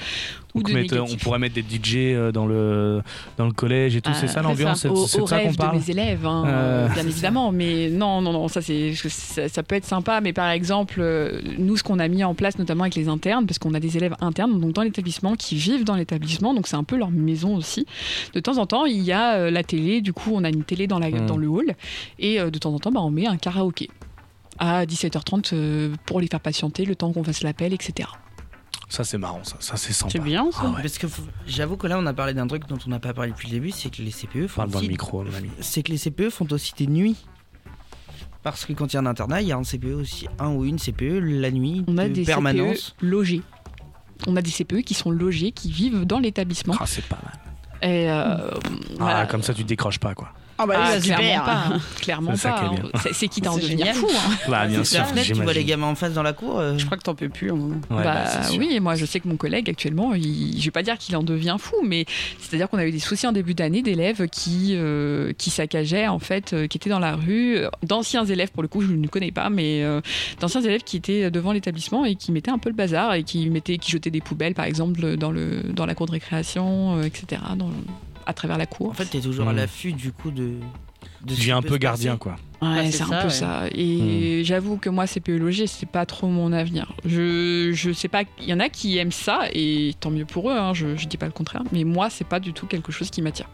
ou Donc, de mettre- négatif. On pourrait mettre des DJ euh, dans le, dans le collège et tout, c'est ça c'est l'ambiance C'est de ça qu'on parle de mes élèves, hein, Euh, bien évidemment. Mais non, non, non, ça c'est ça, ça peut être sympa. Mais par exemple, euh, nous, ce qu'on a mis en place, notamment avec les internes, parce qu'on a des élèves internes, donc dans l'établissement, qui vivent dans l'établissement, donc c'est un peu leur maison aussi. De temps en temps, il y a euh, la télé. Du coup, on a une télé dans la Mm. dans le hall, et euh, de temps en temps, bah, on met un karaoké à 17h30 euh, pour les faire patienter le temps qu'on fasse l'appel, etc. Ça c'est marrant, ça, ça c'est sympa. C'est bien ça. Ah ouais. Parce que j'avoue que là, on a parlé d'un truc dont on n'a pas parlé depuis le début, c'est que les CPE font Parle dans le aussi- micro, mon ami. c'est que les CPE font aussi des nuits. Parce que quand il y a un internat, il y a un CPE aussi, un ou une CPE la nuit On a de des permanence. CPE logés. On a des CPE qui sont logés, qui vivent dans l'établissement. Ah, c'est pas mal. Et euh, Ah, voilà. comme ça tu décroches pas quoi. Ah bah Ah, clairement super. pas. hein. Clairement C'est pas. hein. C'est- qui d'en devenir fou. hein. Bah bien C'est la sûr, fenêtre, tu vois les gamins en face dans la cour. euh, Je crois que t'en peux plus. en moment. Ouais, bah, bah, sûr. oui, et moi je sais que mon collègue actuellement, il, je vais pas dire qu'il en devient fou, mais c'est-à-dire qu'on a eu des soucis en début d'année d'élèves qui euh, qui saccageaient en fait, euh, qui étaient dans la rue, d'anciens élèves pour le coup, je ne connais pas, mais euh, d'anciens élèves qui étaient devant l'établissement et qui mettaient un peu le bazar et qui mettaient, qui jetaient des poubelles par exemple dans le dans la cour de récréation, euh, etc. Dans, à travers la cour. En fait, t'es toujours à Mm. l'affût du coup de. de Tu deviens un peu gardien passer. quoi. Ouais, Ouais, c'est un ça, peu ouais. ça. Et j'avoue que moi, CPE logé, c'est pas trop mon avenir. Je, je sais pas, il y en a qui aiment ça, et tant mieux pour eux, hein, je, je dis pas le contraire, mais moi, c'est pas du tout quelque chose qui m'attire.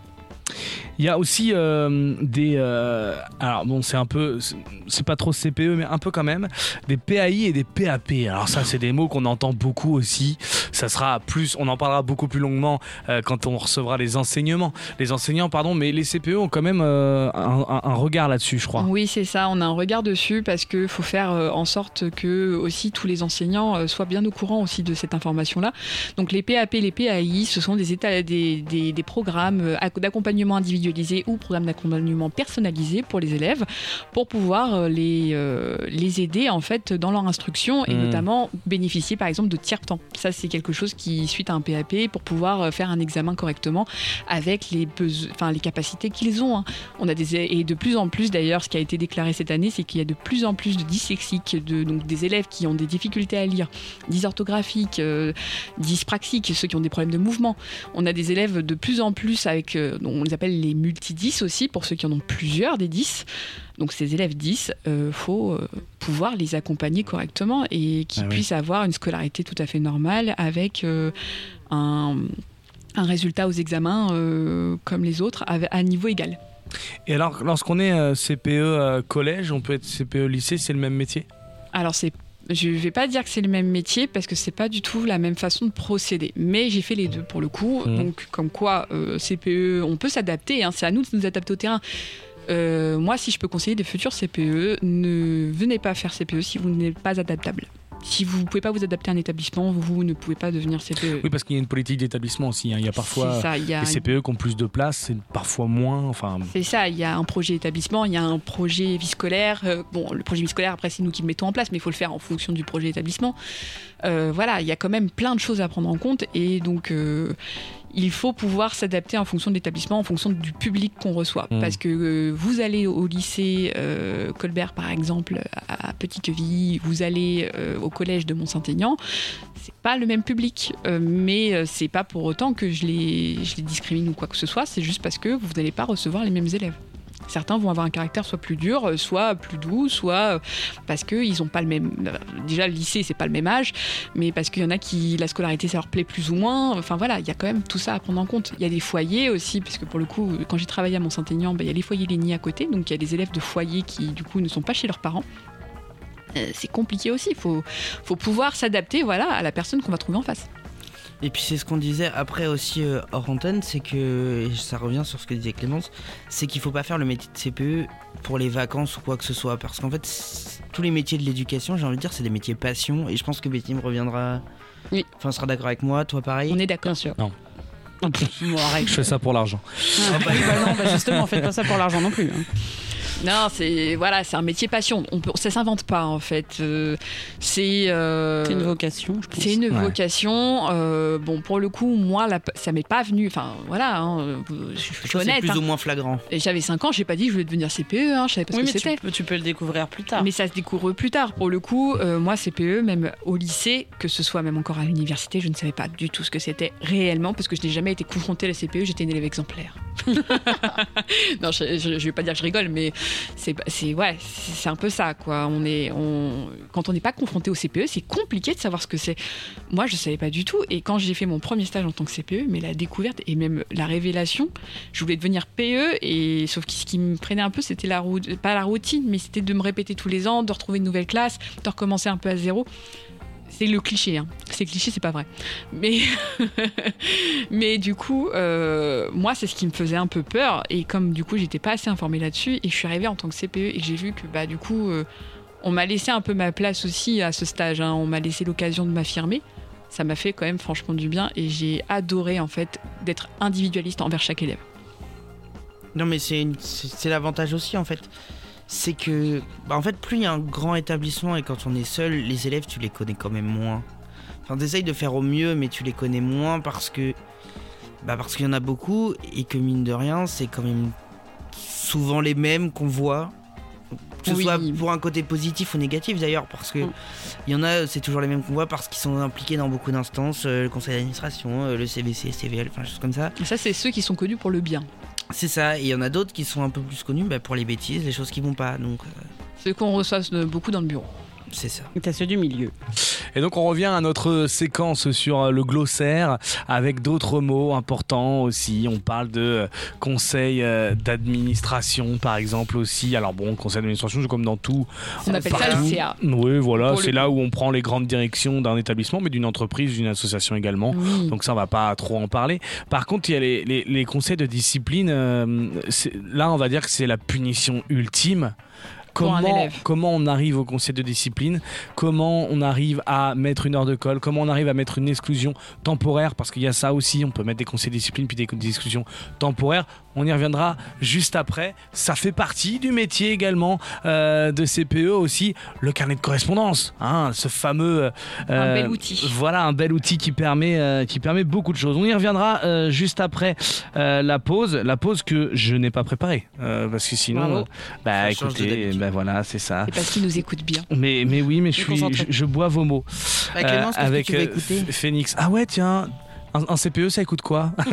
Il y a aussi euh, des. euh, alors bon, c'est un peu. c'est- pas trop CPE, mais un peu quand même. Des PAI et des PAP. Alors ça, c'est des mots qu'on entend beaucoup aussi. Ça sera plus. On en parlera beaucoup plus longuement euh, quand on recevra les enseignements. Les enseignants, pardon, mais les CPE ont quand même un, regard là-dessus, je crois. Oui, c'est ça, on a un regard dessus parce qu'il faut faire en sorte que aussi tous les enseignants soient bien au courant aussi de cette information-là. Donc les PAP, les PAI, ce sont des, états, des, des, programmes ac- d'accompagnement individualisé ou programmes d'accompagnement personnalisé pour les élèves pour pouvoir euh, les, euh, les aider en fait dans leur instruction et Mhm. notamment bénéficier par exemple de tiers-temps. Ça c'est quelque chose qui suite à un PAP pour pouvoir euh, faire un examen correctement avec les, enfin, les capacités qu'ils ont. hein. On a des et de plus en plus d'ailleurs, ce qui a été déclaré cette année, c'est qu'il y a de plus en plus de dyslexiques, de, donc des élèves qui ont des difficultés à lire, dysorthographiques, euh, dyspraxiques, ceux qui ont des problèmes de mouvement. On a des élèves de plus en plus avec, euh, on les appelle les multidis aussi, pour ceux qui en ont plusieurs des 10. Donc ces élèves 10, il faut euh, pouvoir les accompagner correctement et qu'ils Ah oui. puissent avoir une scolarité tout à fait normale avec euh, un, un résultat aux examens euh, comme les autres à, à niveau égal. Et alors, lorsqu'on est euh, CPE euh, collège, on peut être CPE lycée, c'est le même métier? Alors c'est je vais pas dire que c'est le même métier parce que c'est pas du tout la même façon de procéder. Mais j'ai fait les deux pour le coup. Mhm. Donc comme quoi euh, CPE, on peut s'adapter. hein, c'est à nous de nous adapter au terrain. Euh, moi, si je peux conseiller des futurs CPE, ne venez pas faire CPE si vous n'êtes pas adaptable. Si vous ne pouvez pas vous adapter à un établissement, vous ne pouvez pas devenir CPE. Oui, parce qu'il y a une politique d'établissement aussi. hein. Il y a parfois ça, il y a les CPE qui ont plus de place, et parfois moins. Enfin, C'est ça, il y a un projet établissement, il y a un projet vie scolaire. Euh, bon, le projet vie scolaire, après, c'est nous qui le mettons en place, mais il faut le faire en fonction du projet établissement. Euh, voilà, il y a quand même plein de choses à prendre en compte et donc euh, il faut pouvoir s'adapter en fonction de l'établissement, en fonction du public qu'on reçoit. Mm. Parce que euh, vous allez au lycée euh, Colbert, par exemple, à Petit-Quevilly, vous allez euh, au collège de Mont-Saint-Aignan, c'est pas le même public. Mais c'est pas pour autant que je les, je les discrimine ou quoi que ce soit, c'est juste parce que vous n'allez pas recevoir les mêmes élèves. Certains vont avoir un caractère soit plus dur, euh, soit plus doux, soit euh, parce qu'ils n'ont pas le même. euh, Déjà, le lycée, c'est pas le même âge, mais parce qu'il y en a qui la scolarité ça leur plaît plus ou moins. Enfin voilà, il y a quand même tout ça à prendre en compte. Il y a des foyers aussi, parce que pour le coup, quand j'ai travaillé à Mont-Saint-Aignan, ben, il y a les foyers Léni à côté, donc il y a des élèves de foyers qui du coup ne sont pas chez leurs parents. C'est compliqué aussi, il faut, faut pouvoir s'adapter voilà, à la personne qu'on va trouver en face. Et puis c'est ce qu'on disait après aussi euh, hors antenne, c'est que, et ça revient sur ce que disait Clémence, c'est qu'il faut pas faire le métier de CPE pour les vacances ou quoi que ce soit. Parce qu'en fait, tous les métiers de l'éducation, j'ai envie de dire, c'est des métiers passion. Et je pense que Betty me reviendra. Oui. Enfin, sera d'accord avec moi, toi pareil. On est d'accord. Bien sûr. Non. Bon, arrête. Je fais ça pour l'argent. Ah, bah, bah non, bah justement, faites pas ça pour l'argent non plus. hein. Non, c'est voilà, c'est un métier passion. On peut, ça s'invente pas en fait. Euh, c'est euh, C'est une vocation, je pense. C'est une Ouais. vocation. euh, bon, pour le coup, moi, la- ça m'est pas venu. Enfin, voilà, hein, je suis Ça, c'est honnête. plus hein. ou moins flagrant. Et j'avais 5 ans, j'ai pas dit que je voulais devenir CPE, hein, je savais pas Oui, ce mais que c'était. tu peux, tu peux le découvrir plus tard. Mais ça se découvre plus tard. Pour le coup, euh, moi, CPE, même au lycée, que ce soit même encore à l'université, je ne savais pas du tout ce que c'était réellement, parce que je n'ai jamais été confrontée à la CPE, j'étais une élève exemplaire. non, je, je, je vais pas dire que je rigole, mais c'est ouais, c'est un peu ça, quoi. On est, on, quand on n'est pas confronté au CPE, c'est compliqué de savoir ce que c'est. Moi, je savais pas du tout, et quand j'ai fait mon premier stage en tant que CPE, mais la découverte et même la révélation, je voulais devenir PE, et sauf que ce qui me prenait un peu, c'était la pas la routine, mais c'était de me répéter tous les ans, de retrouver une nouvelle classe, de recommencer un peu à zéro. C'est le cliché, hein. c'est cliché, c'est pas vrai. Mais, mais du coup, euh, moi, c'est ce qui me faisait un peu peur. Et comme du coup, j'étais pas assez informée là-dessus, et je suis arrivée en tant que CPE, et j'ai vu que bah, du coup, euh, on m'a laissé un peu ma place aussi à ce stage. hein. On m'a laissé l'occasion de m'affirmer. Ça m'a fait quand même franchement du bien, et j'ai adoré en fait d'être individualiste envers chaque élève. Non, mais c'est l'avantage aussi en fait. C'est que, bah, en fait, plus il y a un grand établissement et quand on est seul, les élèves, tu les connais quand même moins. Enfin, t'essayes de faire au mieux, mais tu les connais moins parce que, bah, parce qu'il y en a beaucoup et que mine de rien, c'est quand même souvent les mêmes qu'on voit. Que ce Oui. soit pour un côté positif ou négatif d'ailleurs, parce que Mm. il y en a, c'est toujours les mêmes qu'on voit parce qu'ils sont impliqués dans beaucoup d'instances, euh, le conseil d'administration, euh, le CVC, CVL, enfin, choses comme ça. Et ça, c'est ceux qui sont connus pour le bien. C'est ça, et il y en a d'autres qui sont un peu plus connus bah, pour les bêtises, les choses qui vont pas, donc euh, Ceux qu'on euh, beaucoup dans le bureau. C'est ça. T'as ceux du milieu. Et donc on revient à notre séquence sur euh, le glossaire avec d'autres mots importants aussi. On parle de euh, conseil euh, d'administration par exemple aussi. Alors bon, conseil d'administration c'est comme dans tout. On appelle ça le CA. Oui, voilà, c'est là où on prend les grandes directions d'un établissement, mais d'une entreprise, d'une association également. Oui. Donc ça, on va pas trop en parler. Par contre, il y a les, les- les conseils de discipline. euh, là, on va dire que c'est la punition ultime. Pour un Comment, élève. comment on arrive au conseil de discipline? Comment on arrive à mettre une heure de colle? Comment on arrive à mettre une exclusion temporaire? Parce qu'il y a ça aussi, on peut mettre des conseils de discipline puis des, des exclusions temporaires. On y reviendra juste après. Ça fait partie du métier également euh, de CPE aussi, le carnet de correspondance, hein, ce fameux... Un euh, bel outil. voilà un bel outil qui permet, euh, qui permet beaucoup de choses. On y reviendra euh, juste après euh, la pause, la pause que je n'ai pas préparée euh, parce que sinon, Bravo. bah Ça écoutez, bah voilà, c'est ça. C'est parce qu'ils nous écoutent bien. Mais mais oui, mais je suis, je, bois vos mots Bah, Clémence, Euh, avec que tu vas écouter? Ph- Phoenix. Ah ouais, tiens. Un, un CPE, ça écoute quoi de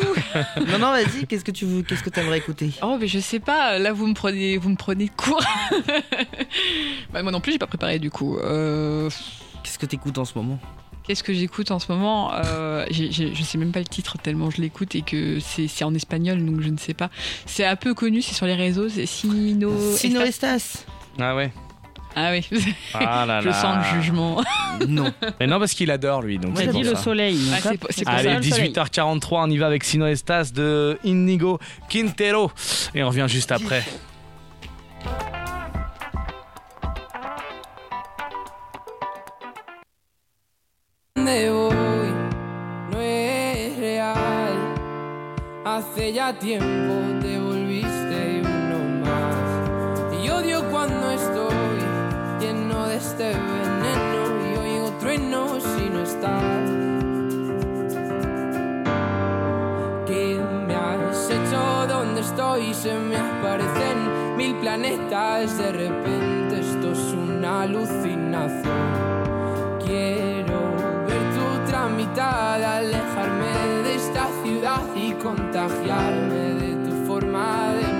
tout. Non, non, vas-y, qu'est-ce que tu veux, qu'est-ce que t'aimerais écouter? Oh, mais je sais pas. Là, vous me prenez, vous me prenez court. bah, moi non plus, j'ai pas préparé du coup. Euh, Qu'est-ce que t'écoutes en ce moment? Qu'est-ce que j'écoute en ce moment? Euh, Je sais même pas le titre tellement je l'écoute et que c'est en espagnol, donc je ne sais pas. C'est un peu connu, c'est sur les réseaux. C'est Sino. Sino Estas- Estas Ah ouais. Ah oui, Ah là je sens le jugement. Non. Mais non, parce qu'il adore lui. Donc c'est pour dit le ça. soleil. donc Ah, hop. c'est pour- c'est pour Allez, ça, le soleil. 18h43, on y va avec Sino Estas de Inigo Quintero. Et on revient juste après. dónde voy no es real. Hace ya tiempo te volviste uno más. Y odio cuando estoy lleno de este veneno y hoy en otro no si estás. ¿Qué me has hecho? ¿Dónde estoy? Se me aparecen mil planetas. De repente esto es una alucinación. Quiero ver tu tramitada, alejarme de esta ciudad y contagiarme de tu forma de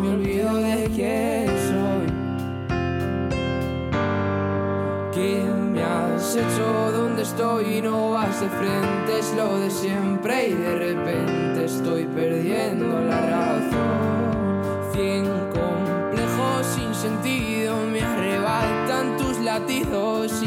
me olvido de quién soy. ¿Qué me has hecho? ¿Dónde estoy? No vas de frente, es lo de siempre y de repente estoy perdiendo la razón. Cien complejos sin sentido me arrebatan tus latidos y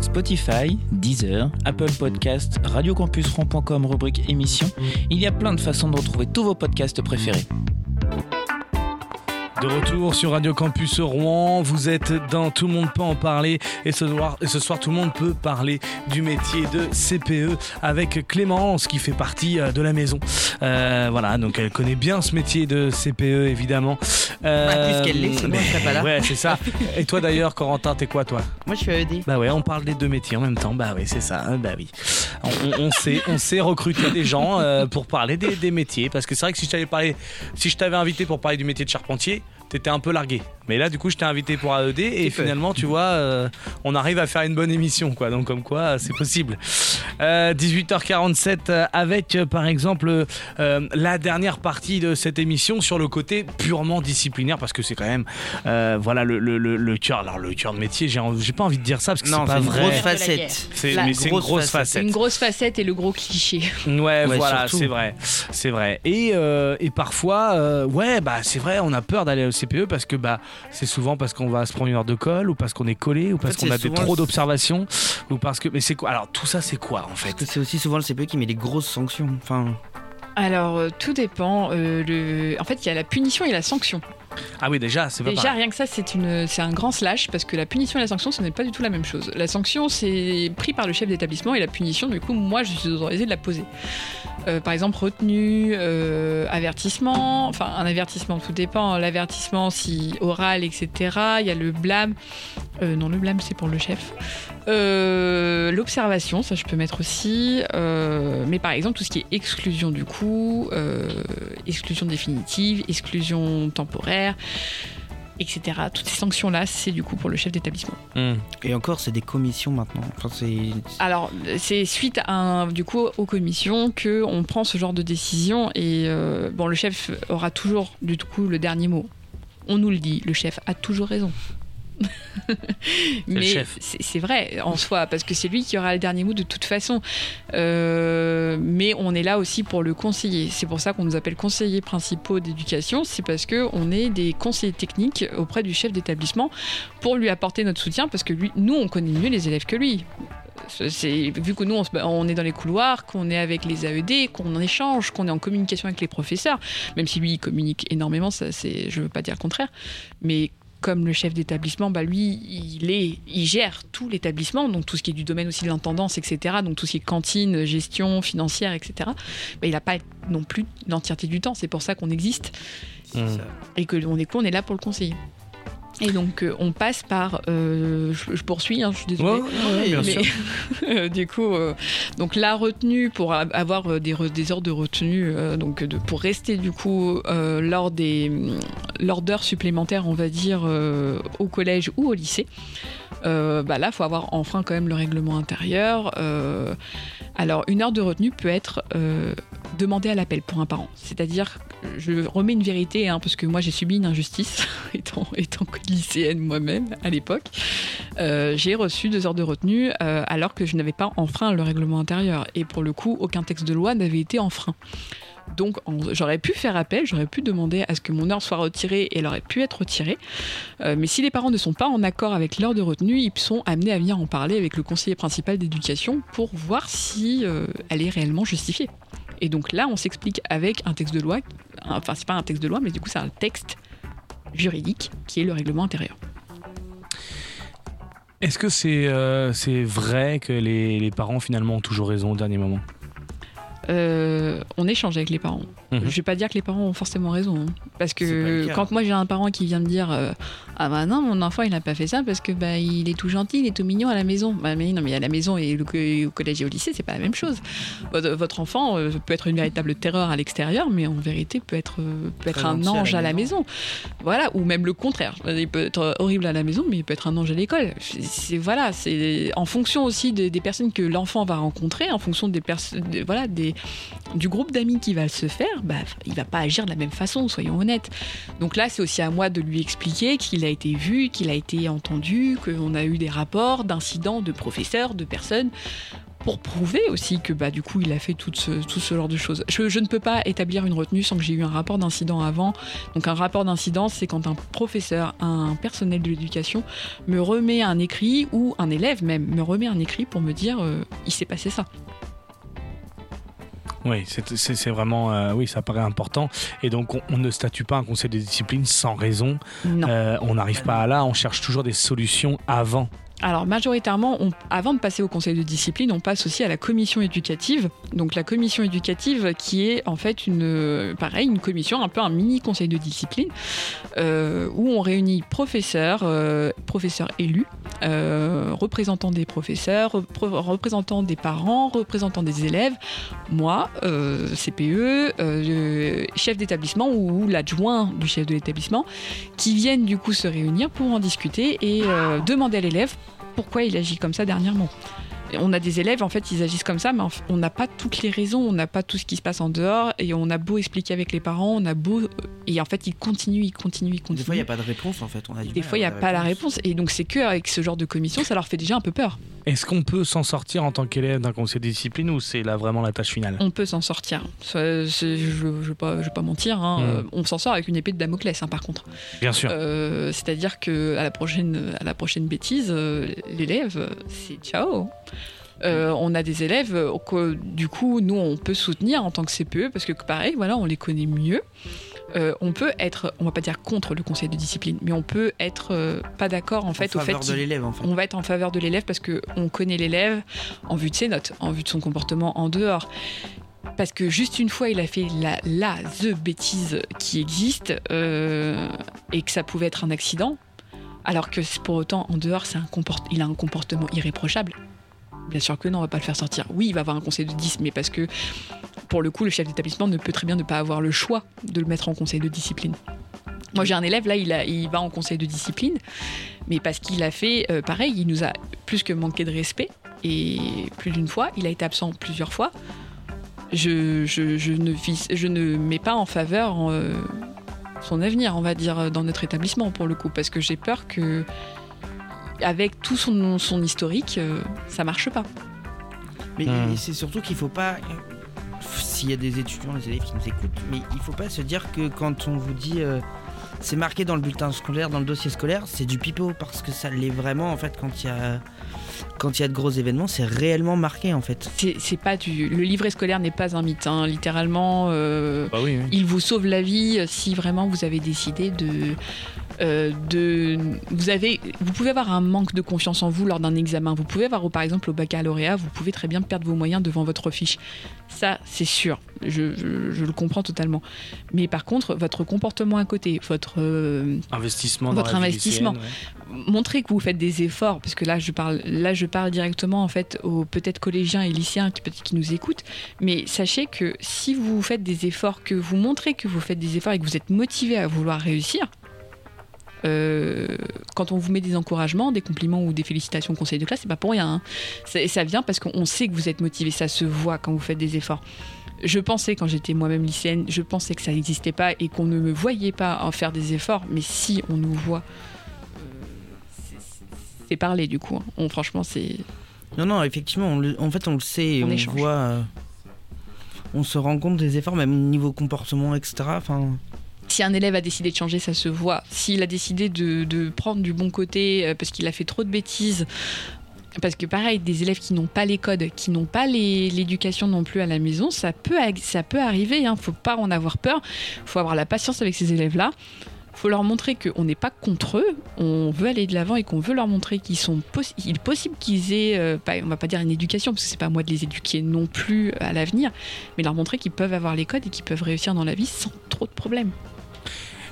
Spotify, Deezer, Apple Podcast, radiocampusron.com, rubrique émission. Il y a plein de façons de retrouver tous vos podcasts préférés. De retour sur Radio Campus Rouen, vous êtes dans Tout le monde peut en parler et ce soir, et ce soir tout le monde peut parler du métier de CPE avec Clémence qui fait partie euh, de la maison. Euh, voilà, donc elle connaît bien ce métier de CPE évidemment. Euh, Bah, plus qu'elle l'est, sinon elle serait pas là. Ouais, c'est ça. Et toi d'ailleurs, Corentin, t'es quoi toi? Moi je suis à ED. Bah ouais, on parle des deux métiers en même temps. Bah oui, c'est ça. hein, Bah oui. On, on- on sait, on sait recruter des gens euh, pour parler des, des métiers. Parce que c'est vrai que si je t'avais parlé, si je t'avais invité pour parler du métier de charpentier, t'étais un peu largué. Mais là, du coup, je t'ai invité pour AED et finalement, tu vois, euh, on arrive à faire une bonne émission, quoi. Donc comme quoi, c'est possible. Euh, 18h47 euh, avec, euh, par exemple, euh, la dernière partie de cette émission sur le côté purement disciplinaire, parce que c'est quand même, euh, voilà, le, le, le, le cœur. Alors le cœur de métier, j'ai j'ai pas envie de dire ça parce que Non, c'est pas une vrai. grosse facette. C'est une grosse facette. facette. Une grosse facette et le gros cliché. Ouais, Ouais, voilà, surtout. c'est vrai, c'est vrai. Et, euh, et parfois, euh, ouais, bah c'est vrai, on a peur d'aller au CPE parce que bah c'est souvent parce qu'on va se prendre une heure de colle ou parce qu'on est collé ou parce fait, qu'on a des trop d'observations ou parce que mais c'est quoi Alors tout ça c'est quoi en fait? C'est aussi souvent le CPE qui met les grosses sanctions. Enfin, Alors, euh, tout dépend. euh, le... En fait, il y a la punition et la sanction. Ah oui, déjà, c'est pas Déjà, pareil. rien que ça, c'est une, c'est un grand slash parce que la punition et la sanction, ce n'est pas du tout la même chose. La sanction, c'est pris par le chef d'établissement et la punition, du coup, moi, je suis autorisée de la poser. Euh, par exemple, retenue, euh, avertissement. Enfin, un avertissement, tout dépend. L'avertissement, si oral, etc. Il y a le blâme. Euh, non, le blâme, c'est pour le chef. Euh, L'observation, ça, je peux mettre aussi. Euh, mais par exemple, tout ce qui est exclusion du coup, euh, exclusion définitive, exclusion temporaire, etc. Toutes ces sanctions-là, c'est du coup pour le chef d'établissement. Hmm. et encore, c'est des commissions maintenant. Enfin, c'est. Alors, c'est suite à un, du coup aux commissions que on prend ce genre de décision et euh, bon, le chef aura toujours du coup le dernier mot. On nous le dit, le chef a toujours raison. Mais c'est c'est vrai en soi, parce que c'est lui qui aura le dernier mot de toute façon. Euh, mais on est là aussi pour le conseiller. C'est pour ça qu'on nous appelle conseillers principaux d'éducation. C'est parce que on est des conseillers techniques auprès du chef d'établissement pour lui apporter notre soutien, parce que lui, nous, on connaît mieux les élèves que lui. C'est vu que nous on, se- on est dans les couloirs, qu'on est avec les AED, qu'on en échange, qu'on est en communication avec les professeurs, même si lui il communique énormément, ça c'est, je veux pas dire le contraire, mais comme le chef d'établissement, bah lui, il, est, il gère tout l'établissement, donc tout ce qui est du domaine aussi de l'intendance, etc. Donc tout ce qui est cantine, gestion financière, etc. Bah, il n'a pas non plus l'entièreté du temps. C'est pour ça qu'on existe Mmh. et que on est, on est là pour le conseiller. Et donc euh, on passe par, euh, je, je poursuis, hein, je suis désolée. Ouais, bien Mais, sûr. euh, du coup, donc la retenue pour avoir des, re- des heures de retenue, donc de, pour rester du coup lors des hum, lors d'heures supplémentaires, on va dire au collège ou au lycée. Bah là, faut avoir enfreint quand même le règlement intérieur. Alors, une heure de retenue peut être demandée à l'appel pour un parent. C'est-à-dire, je remets une vérité, hein, parce que moi j'ai subi une injustice, étant, étant lycéenne moi-même à l'époque. Euh, j'ai reçu deux heures de retenue euh, alors que je n'avais pas enfreint le règlement intérieur. Et pour le coup, aucun texte de loi n'avait été enfreint. Donc j'aurais pu faire appel, j'aurais pu demander à ce que mon heure soit retirée et elle aurait pu être retirée. Euh, mais si les parents ne sont pas en accord avec l'heure de retenue, ils sont amenés à venir en parler avec le conseiller principal d'éducation pour voir si elle est réellement justifiée. Et donc là, on s'explique avec un texte de loi, enfin c'est pas un texte de loi, mais du coup c'est un texte juridique qui est le règlement intérieur. Est-ce que c'est euh, c'est vrai que les, les parents finalement ont toujours raison au dernier moment? Euh, on échange avec les parents. Mhm. Je vais pas dire que les parents ont forcément raison, hein. parce que cas. quand moi j'ai un parent qui vient me dire euh, ah bah non mon enfant il n'a pas fait ça parce que bah il est tout gentil, il est tout mignon à la maison. Bah mais non mais à la maison et le au collège et au lycée c'est pas la même chose. Votre, votre enfant euh, peut être une véritable terreur à l'extérieur, mais en vérité peut être euh, peut être un gentil à la ange à la maison. maison. Voilà ou même le contraire. Il peut être horrible à la maison, mais il peut être un ange à l'école. C'est- voilà c'est en fonction aussi des, des personnes que l'enfant va rencontrer, en fonction des personnes voilà des du groupe d'amis qui va se faire, bah, il va pas agir de la même façon, soyons honnêtes. Donc là, c'est aussi à moi de lui expliquer qu'il a été vu, qu'il a été entendu, qu'on a eu des rapports d'incidents de professeurs, de personnes, pour prouver aussi que bah, du coup, il a fait tout ce, genre de choses. Je, je ne peux pas établir une retenue sans que j'ai eu un rapport d'incident avant. Donc un rapport d'incident, c'est quand un professeur, un personnel de l'éducation me remet un écrit, ou un élève même, me remet un écrit pour me dire, euh, il s'est passé ça. Oui, c'est- vraiment, euh, oui, ça paraît important. Et donc, on, on ne statue pas un conseil de discipline sans raison. Non. Euh, on n'arrive pas à là, on cherche toujours des solutions avant. Alors majoritairement, avant de passer au conseil de discipline, on passe aussi à la commission éducative. Donc la commission éducative qui est en fait une, pareil, une commission, un peu un mini conseil de discipline, euh, où on réunit professeurs, euh, professeurs élus, euh, représentants des professeurs, représentants des parents, représentants des élèves, moi, CPE, chef d'établissement ou, l'adjoint du chef de l'établissement, qui viennent du coup se réunir pour en discuter et demander à l'élève pourquoi il agit comme ça dernièrement. On a des élèves, en fait, ils agissent comme ça, mais on n'a pas toutes les raisons, on n'a pas tout ce qui se passe en dehors, et on a beau expliquer avec les parents, on a beau... Et en fait, ils continuent, ils continuent, ils continuent. Des fois, il n'y a pas de réponse en fait. On a du Des fois, il n'y a pas la réponse. Et donc, c'est que avec ce genre de commission, ça leur fait déjà un peu peur. Est-ce qu'on peut s'en sortir en tant qu'élève d'un conseil de discipline ou c'est là vraiment la tâche finale? On peut s'en sortir. Je ne vais, pas- je vais pas mentir. hein. Mm. Euh, On s'en sort avec une épée de Damoclès, hein, par contre. Bien sûr. Euh, C'est-à-dire que à la prochaine, à la prochaine bêtise, euh, l'élève, euh, c'est ciao. Euh, on a des élèves euh, que du coup nous on peut soutenir en tant que CPE parce que pareil voilà on les connaît mieux. Euh, on peut être, on va pas dire contre le conseil de discipline, mais on peut être euh, pas d'accord en fait en au fait faveur de l'élève en fait. on va être en faveur de l'élève parce que on connaît l'élève en vue de ses notes, en vue de son comportement en dehors. Parce que juste une fois, il a fait la, la the bêtise qui existe euh, et que ça pouvait être un accident, alors que pour autant en dehors, c'est un il a un comportement irréprochable. Bien sûr que non, on va pas le faire sortir. Oui, il va avoir un conseil de 10, mais parce que pour le coup, le chef d'établissement ne peut très bien ne pas avoir le choix de le mettre en conseil de discipline. Moi, j'ai un élève, là, il, va en conseil de discipline, mais parce qu'il a fait, euh, pareil, il nous a plus que manqué de respect, et plus d'une fois, il a été absent plusieurs fois. Je ne mets pas en faveur euh, son avenir, on va dire, dans notre établissement, pour le coup, parce que j'ai peur que, avec tout son, son historique, euh, ça marche pas. Mais Hmm. c'est surtout qu'il faut pas. S'il y a des étudiants, des élèves qui nous écoutent, mais il faut pas se dire que quand on vous dit euh, c'est marqué dans le bulletin scolaire, dans le dossier scolaire, c'est du pipeau parce que ça l'est vraiment en fait quand il y a quand il y a de gros événements, c'est réellement marqué en fait. C'est c'est pas du. Le livret scolaire n'est pas un mythe, hein. littéralement. euh, Bah oui, oui. il vous sauve la vie si vraiment vous avez décidé de. Euh, de vous avez vous pouvez avoir un manque de confiance en vous lors d'un examen vous pouvez avoir par exemple au baccalauréat vous pouvez très bien perdre vos moyens devant votre fiche ça c'est sûr je, je- je le comprends totalement mais par contre votre comportement à côté votre euh, Investissement Votre dans investissement. ouais. montrer que vous faites des efforts, parce que là je parle, là je parle directement en fait aux peut-être collégiens et lycéens qui peut-être qui nous écoutent, mais sachez que si vous faites des efforts, que vous montrez que vous faites des efforts et que vous êtes motivé à vouloir réussir, euh, quand on vous met des encouragements, des compliments ou des félicitations au conseil de classe, c'est pas pour rien. hein. Ça- vient parce qu'on sait que vous êtes motivé, ça se voit quand vous faites des efforts. Je pensais quand j'étais moi-même lycéenne, je pensais que ça n'existait pas et qu'on ne me voyait pas en faire des efforts, mais si on nous voit, euh, c'est- parler du coup. hein. On, franchement, c'est Non, non, effectivement, on le- en fait, on le sait, On on, échange. voit, euh, on se rend compte des efforts, même niveau comportement, etc. Enfin, si un élève a décidé de changer, ça se voit. S'il a décidé de, prendre du bon côté euh, parce qu'il a fait trop de bêtises, parce que pareil, des élèves qui n'ont pas les codes, qui n'ont pas l'éducation non plus à la maison, ça peut, ça peut arriver. Hein. Faut pas en avoir peur. Faut avoir la patience avec ces élèves-là. Faut leur montrer qu'on n'est pas contre eux, on veut aller de l'avant et qu'on veut leur montrer qu'ils sont possi- il est possible qu'ils aient, euh, pas, on va pas dire une éducation parce que c'est pas à moi de les éduquer non plus à l'avenir, mais leur montrer qu'ils peuvent avoir les codes et qu'ils peuvent réussir dans la vie sans trop de problèmes.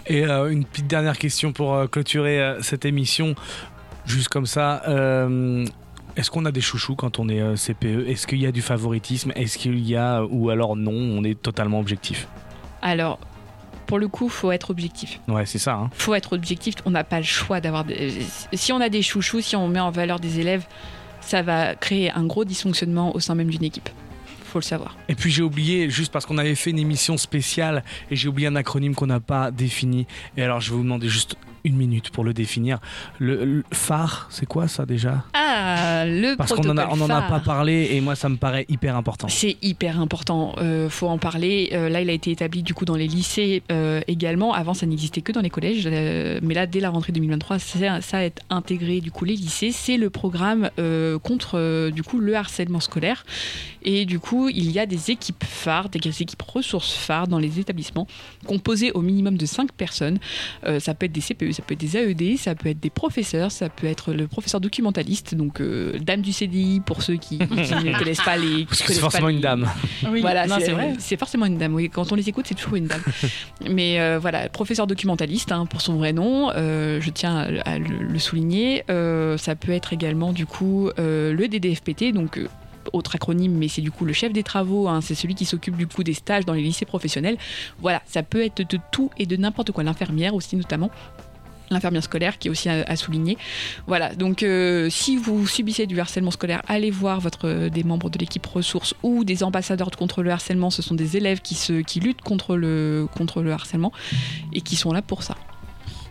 Et euh, une petite dernière question pour euh, clôturer euh, cette émission, juste comme ça. est-ce qu'on a des chouchous quand on est CPE Est-ce qu'il y a du favoritisme? Est-ce qu'il y a ou alors non On est totalement objectif? Alors, pour le coup, faut être objectif. Ouais, c'est ça. hein. Faut être objectif. On n'a pas le choix d'avoir. des- Si on a des chouchous, si on met en valeur des élèves, ça va créer un gros dysfonctionnement au sein même d'une équipe. Le savoir. Et puis j'ai oublié, juste parce qu'on avait fait une émission spéciale, et j'ai oublié un acronyme qu'on n'a pas défini. Et alors je vais vous demander juste une minute pour le définir. Le, le phare, c'est quoi ça déjà? Ah, le Parce qu'on en a, a pas parlé, et moi ça me paraît hyper important. C'est hyper important, euh, faut en parler. Euh, là, il a été établi du coup dans les lycées euh, également. Avant, ça n'existait que dans les collèges, euh, mais là, dès la rentrée 2023, ça, ça a été intégré du coup les lycées. C'est le programme contre du coup le harcèlement scolaire. Et du coup, il y a des équipes phares, des équipes ressources phares dans les établissements, composées au minimum de 5 personnes. Ça peut être des CPE, ça peut être des AED, ça peut être des professeurs, ça peut être le professeur documentaliste, donc euh, dame du CDI pour ceux qui, qui ne connaissent pas les. Parce que c'est forcément les- une dame. Oui, voilà, c'est c'est vrai. C'est forcément une dame. Oui, quand on les écoute, c'est toujours une dame. Mais euh, voilà, professeur documentaliste hein, pour son vrai nom. euh, je tiens à, à le, le souligner. Euh, ça peut être également du coup euh, le DDFPT, donc. euh, autre acronyme, mais c'est du coup le chef des travaux, hein, c'est celui qui s'occupe du coup des stages dans les lycées professionnels. Voilà, ça peut être de tout et de n'importe quoi, l'infirmière aussi notamment l'infirmière scolaire qui est aussi à, à souligner. Voilà, donc euh, si vous subissez du harcèlement scolaire, allez voir euh, des membres de l'équipe ressources ou des ambassadeurs contre le harcèlement. Ce sont des élèves qui, se, qui luttent contre le harcèlement et qui sont là pour ça.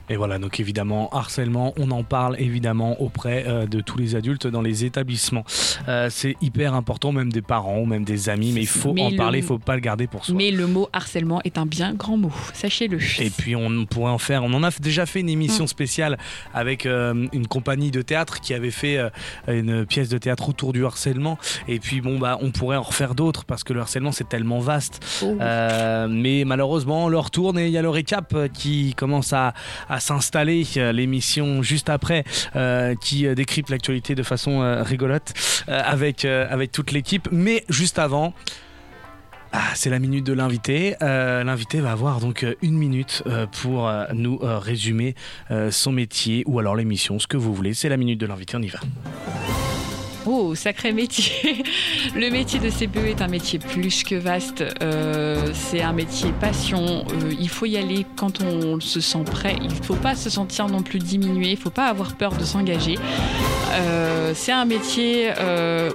Et voilà, donc évidemment, harcèlement, on en parle évidemment auprès euh, de tous les adultes dans les établissements. Euh, c'est hyper important, même des parents, même des amis, mais il faut Mais en le- parler, il faut pas le garder pour soi. Mais le mot harcèlement est un bien grand mot, sachez-le. Et puis on pourrait en faire, on en a déjà fait une émission spéciale avec euh, une compagnie de théâtre qui avait fait une pièce de théâtre autour du harcèlement. Et puis bon bah on pourrait en refaire d'autres parce que le harcèlement c'est tellement vaste. Oh. Mais malheureusement, l'heure tourne et il y a le récap qui commence à, à s'installer. Euh, L'émission juste après euh, qui euh, décrypte l'actualité de façon rigolote avec, avec toute l'équipe. Mais juste avant. Ah, c'est la minute de l'invité. L'invité va avoir donc une minute pour nous résumer son métier ou alors l'émission, ce que vous voulez. C'est la minute de l'invité, on y va. Oh, sacré métier Le métier de CPE est un métier plus que vaste. Euh, c'est un métier passion. Euh, il faut y aller quand on se sent prêt. Il ne faut pas se sentir non plus diminué. Il ne faut pas avoir peur de s'engager. Euh, c'est un métier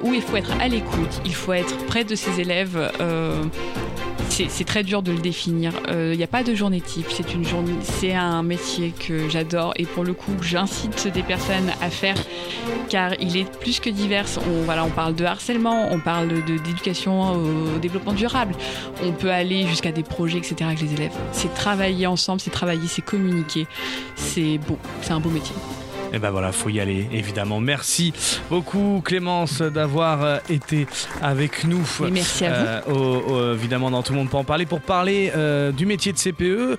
où il faut être à l'écoute. Il faut être près de ses élèves. Euh, c'est très dur de le définir. Il n'y a pas de journée type. C'est un métier que j'adore et pour le coup, j'incite des personnes à faire car il est plus que divers. On, parle de harcèlement, on parle d'éducation au développement durable. On peut aller jusqu'à des projets, etc. avec les élèves. C'est travailler ensemble, c'est travailler, c'est communiquer. C'est beau, c'est un beau métier. Et ben voilà, faut y aller, évidemment. Merci beaucoup Clémence d'avoir euh, été avec nous. Et merci à vous. Euh, au- au- évidemment, dans Tout le monde peut en parler pour parler euh, du métier de CPE.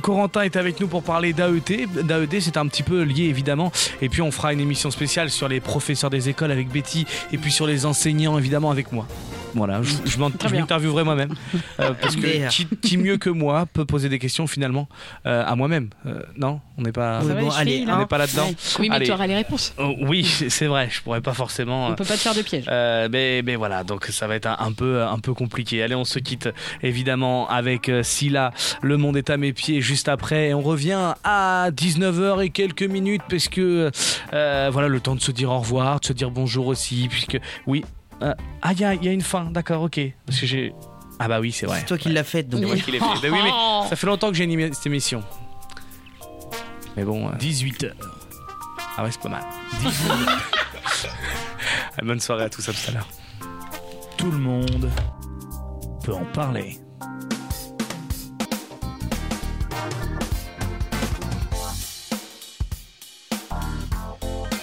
Corentin est avec nous pour parler d'AET. D'AED, c'est un petit peu lié évidemment. Et puis on fera une émission spéciale sur les professeurs des écoles avec Betty et puis sur les enseignants évidemment avec moi. Voilà, je, je m'interviewerai moi-même. Euh, parce que qui, qui mieux que moi peut poser des questions finalement euh, à moi-même Euh, Non, on n'est pas, Oui, bon, allez, on n'est pas là-dedans. Oui, mais Allez. tu auras les réponses. Oh, oui, c'est vrai, je pourrais pas forcément. On peut pas te faire de piège. Euh, mais, mais voilà, donc ça va être un, un peu, un peu compliqué. Allez, on se quitte évidemment avec Scylla. Le monde est à mes pieds juste après. Et on revient à 19h et quelques minutes parce que euh, voilà, le temps de se dire au revoir, de se dire bonjour aussi. Puisque, oui. Euh, ah, il y a, y a une fin, d'accord, ok. Parce que j'ai. Ah, bah oui, c'est vrai. C'est toi qui l'as faite, donc C'est moi qui l'ai fait. Bah oui, mais ça fait longtemps que j'ai animé cette émission. Mais bon. 18h. Ah ouais, c'est pas mal. 18h. Bonne soirée à tous, à tout à l'heure. Tout le monde peut en parler.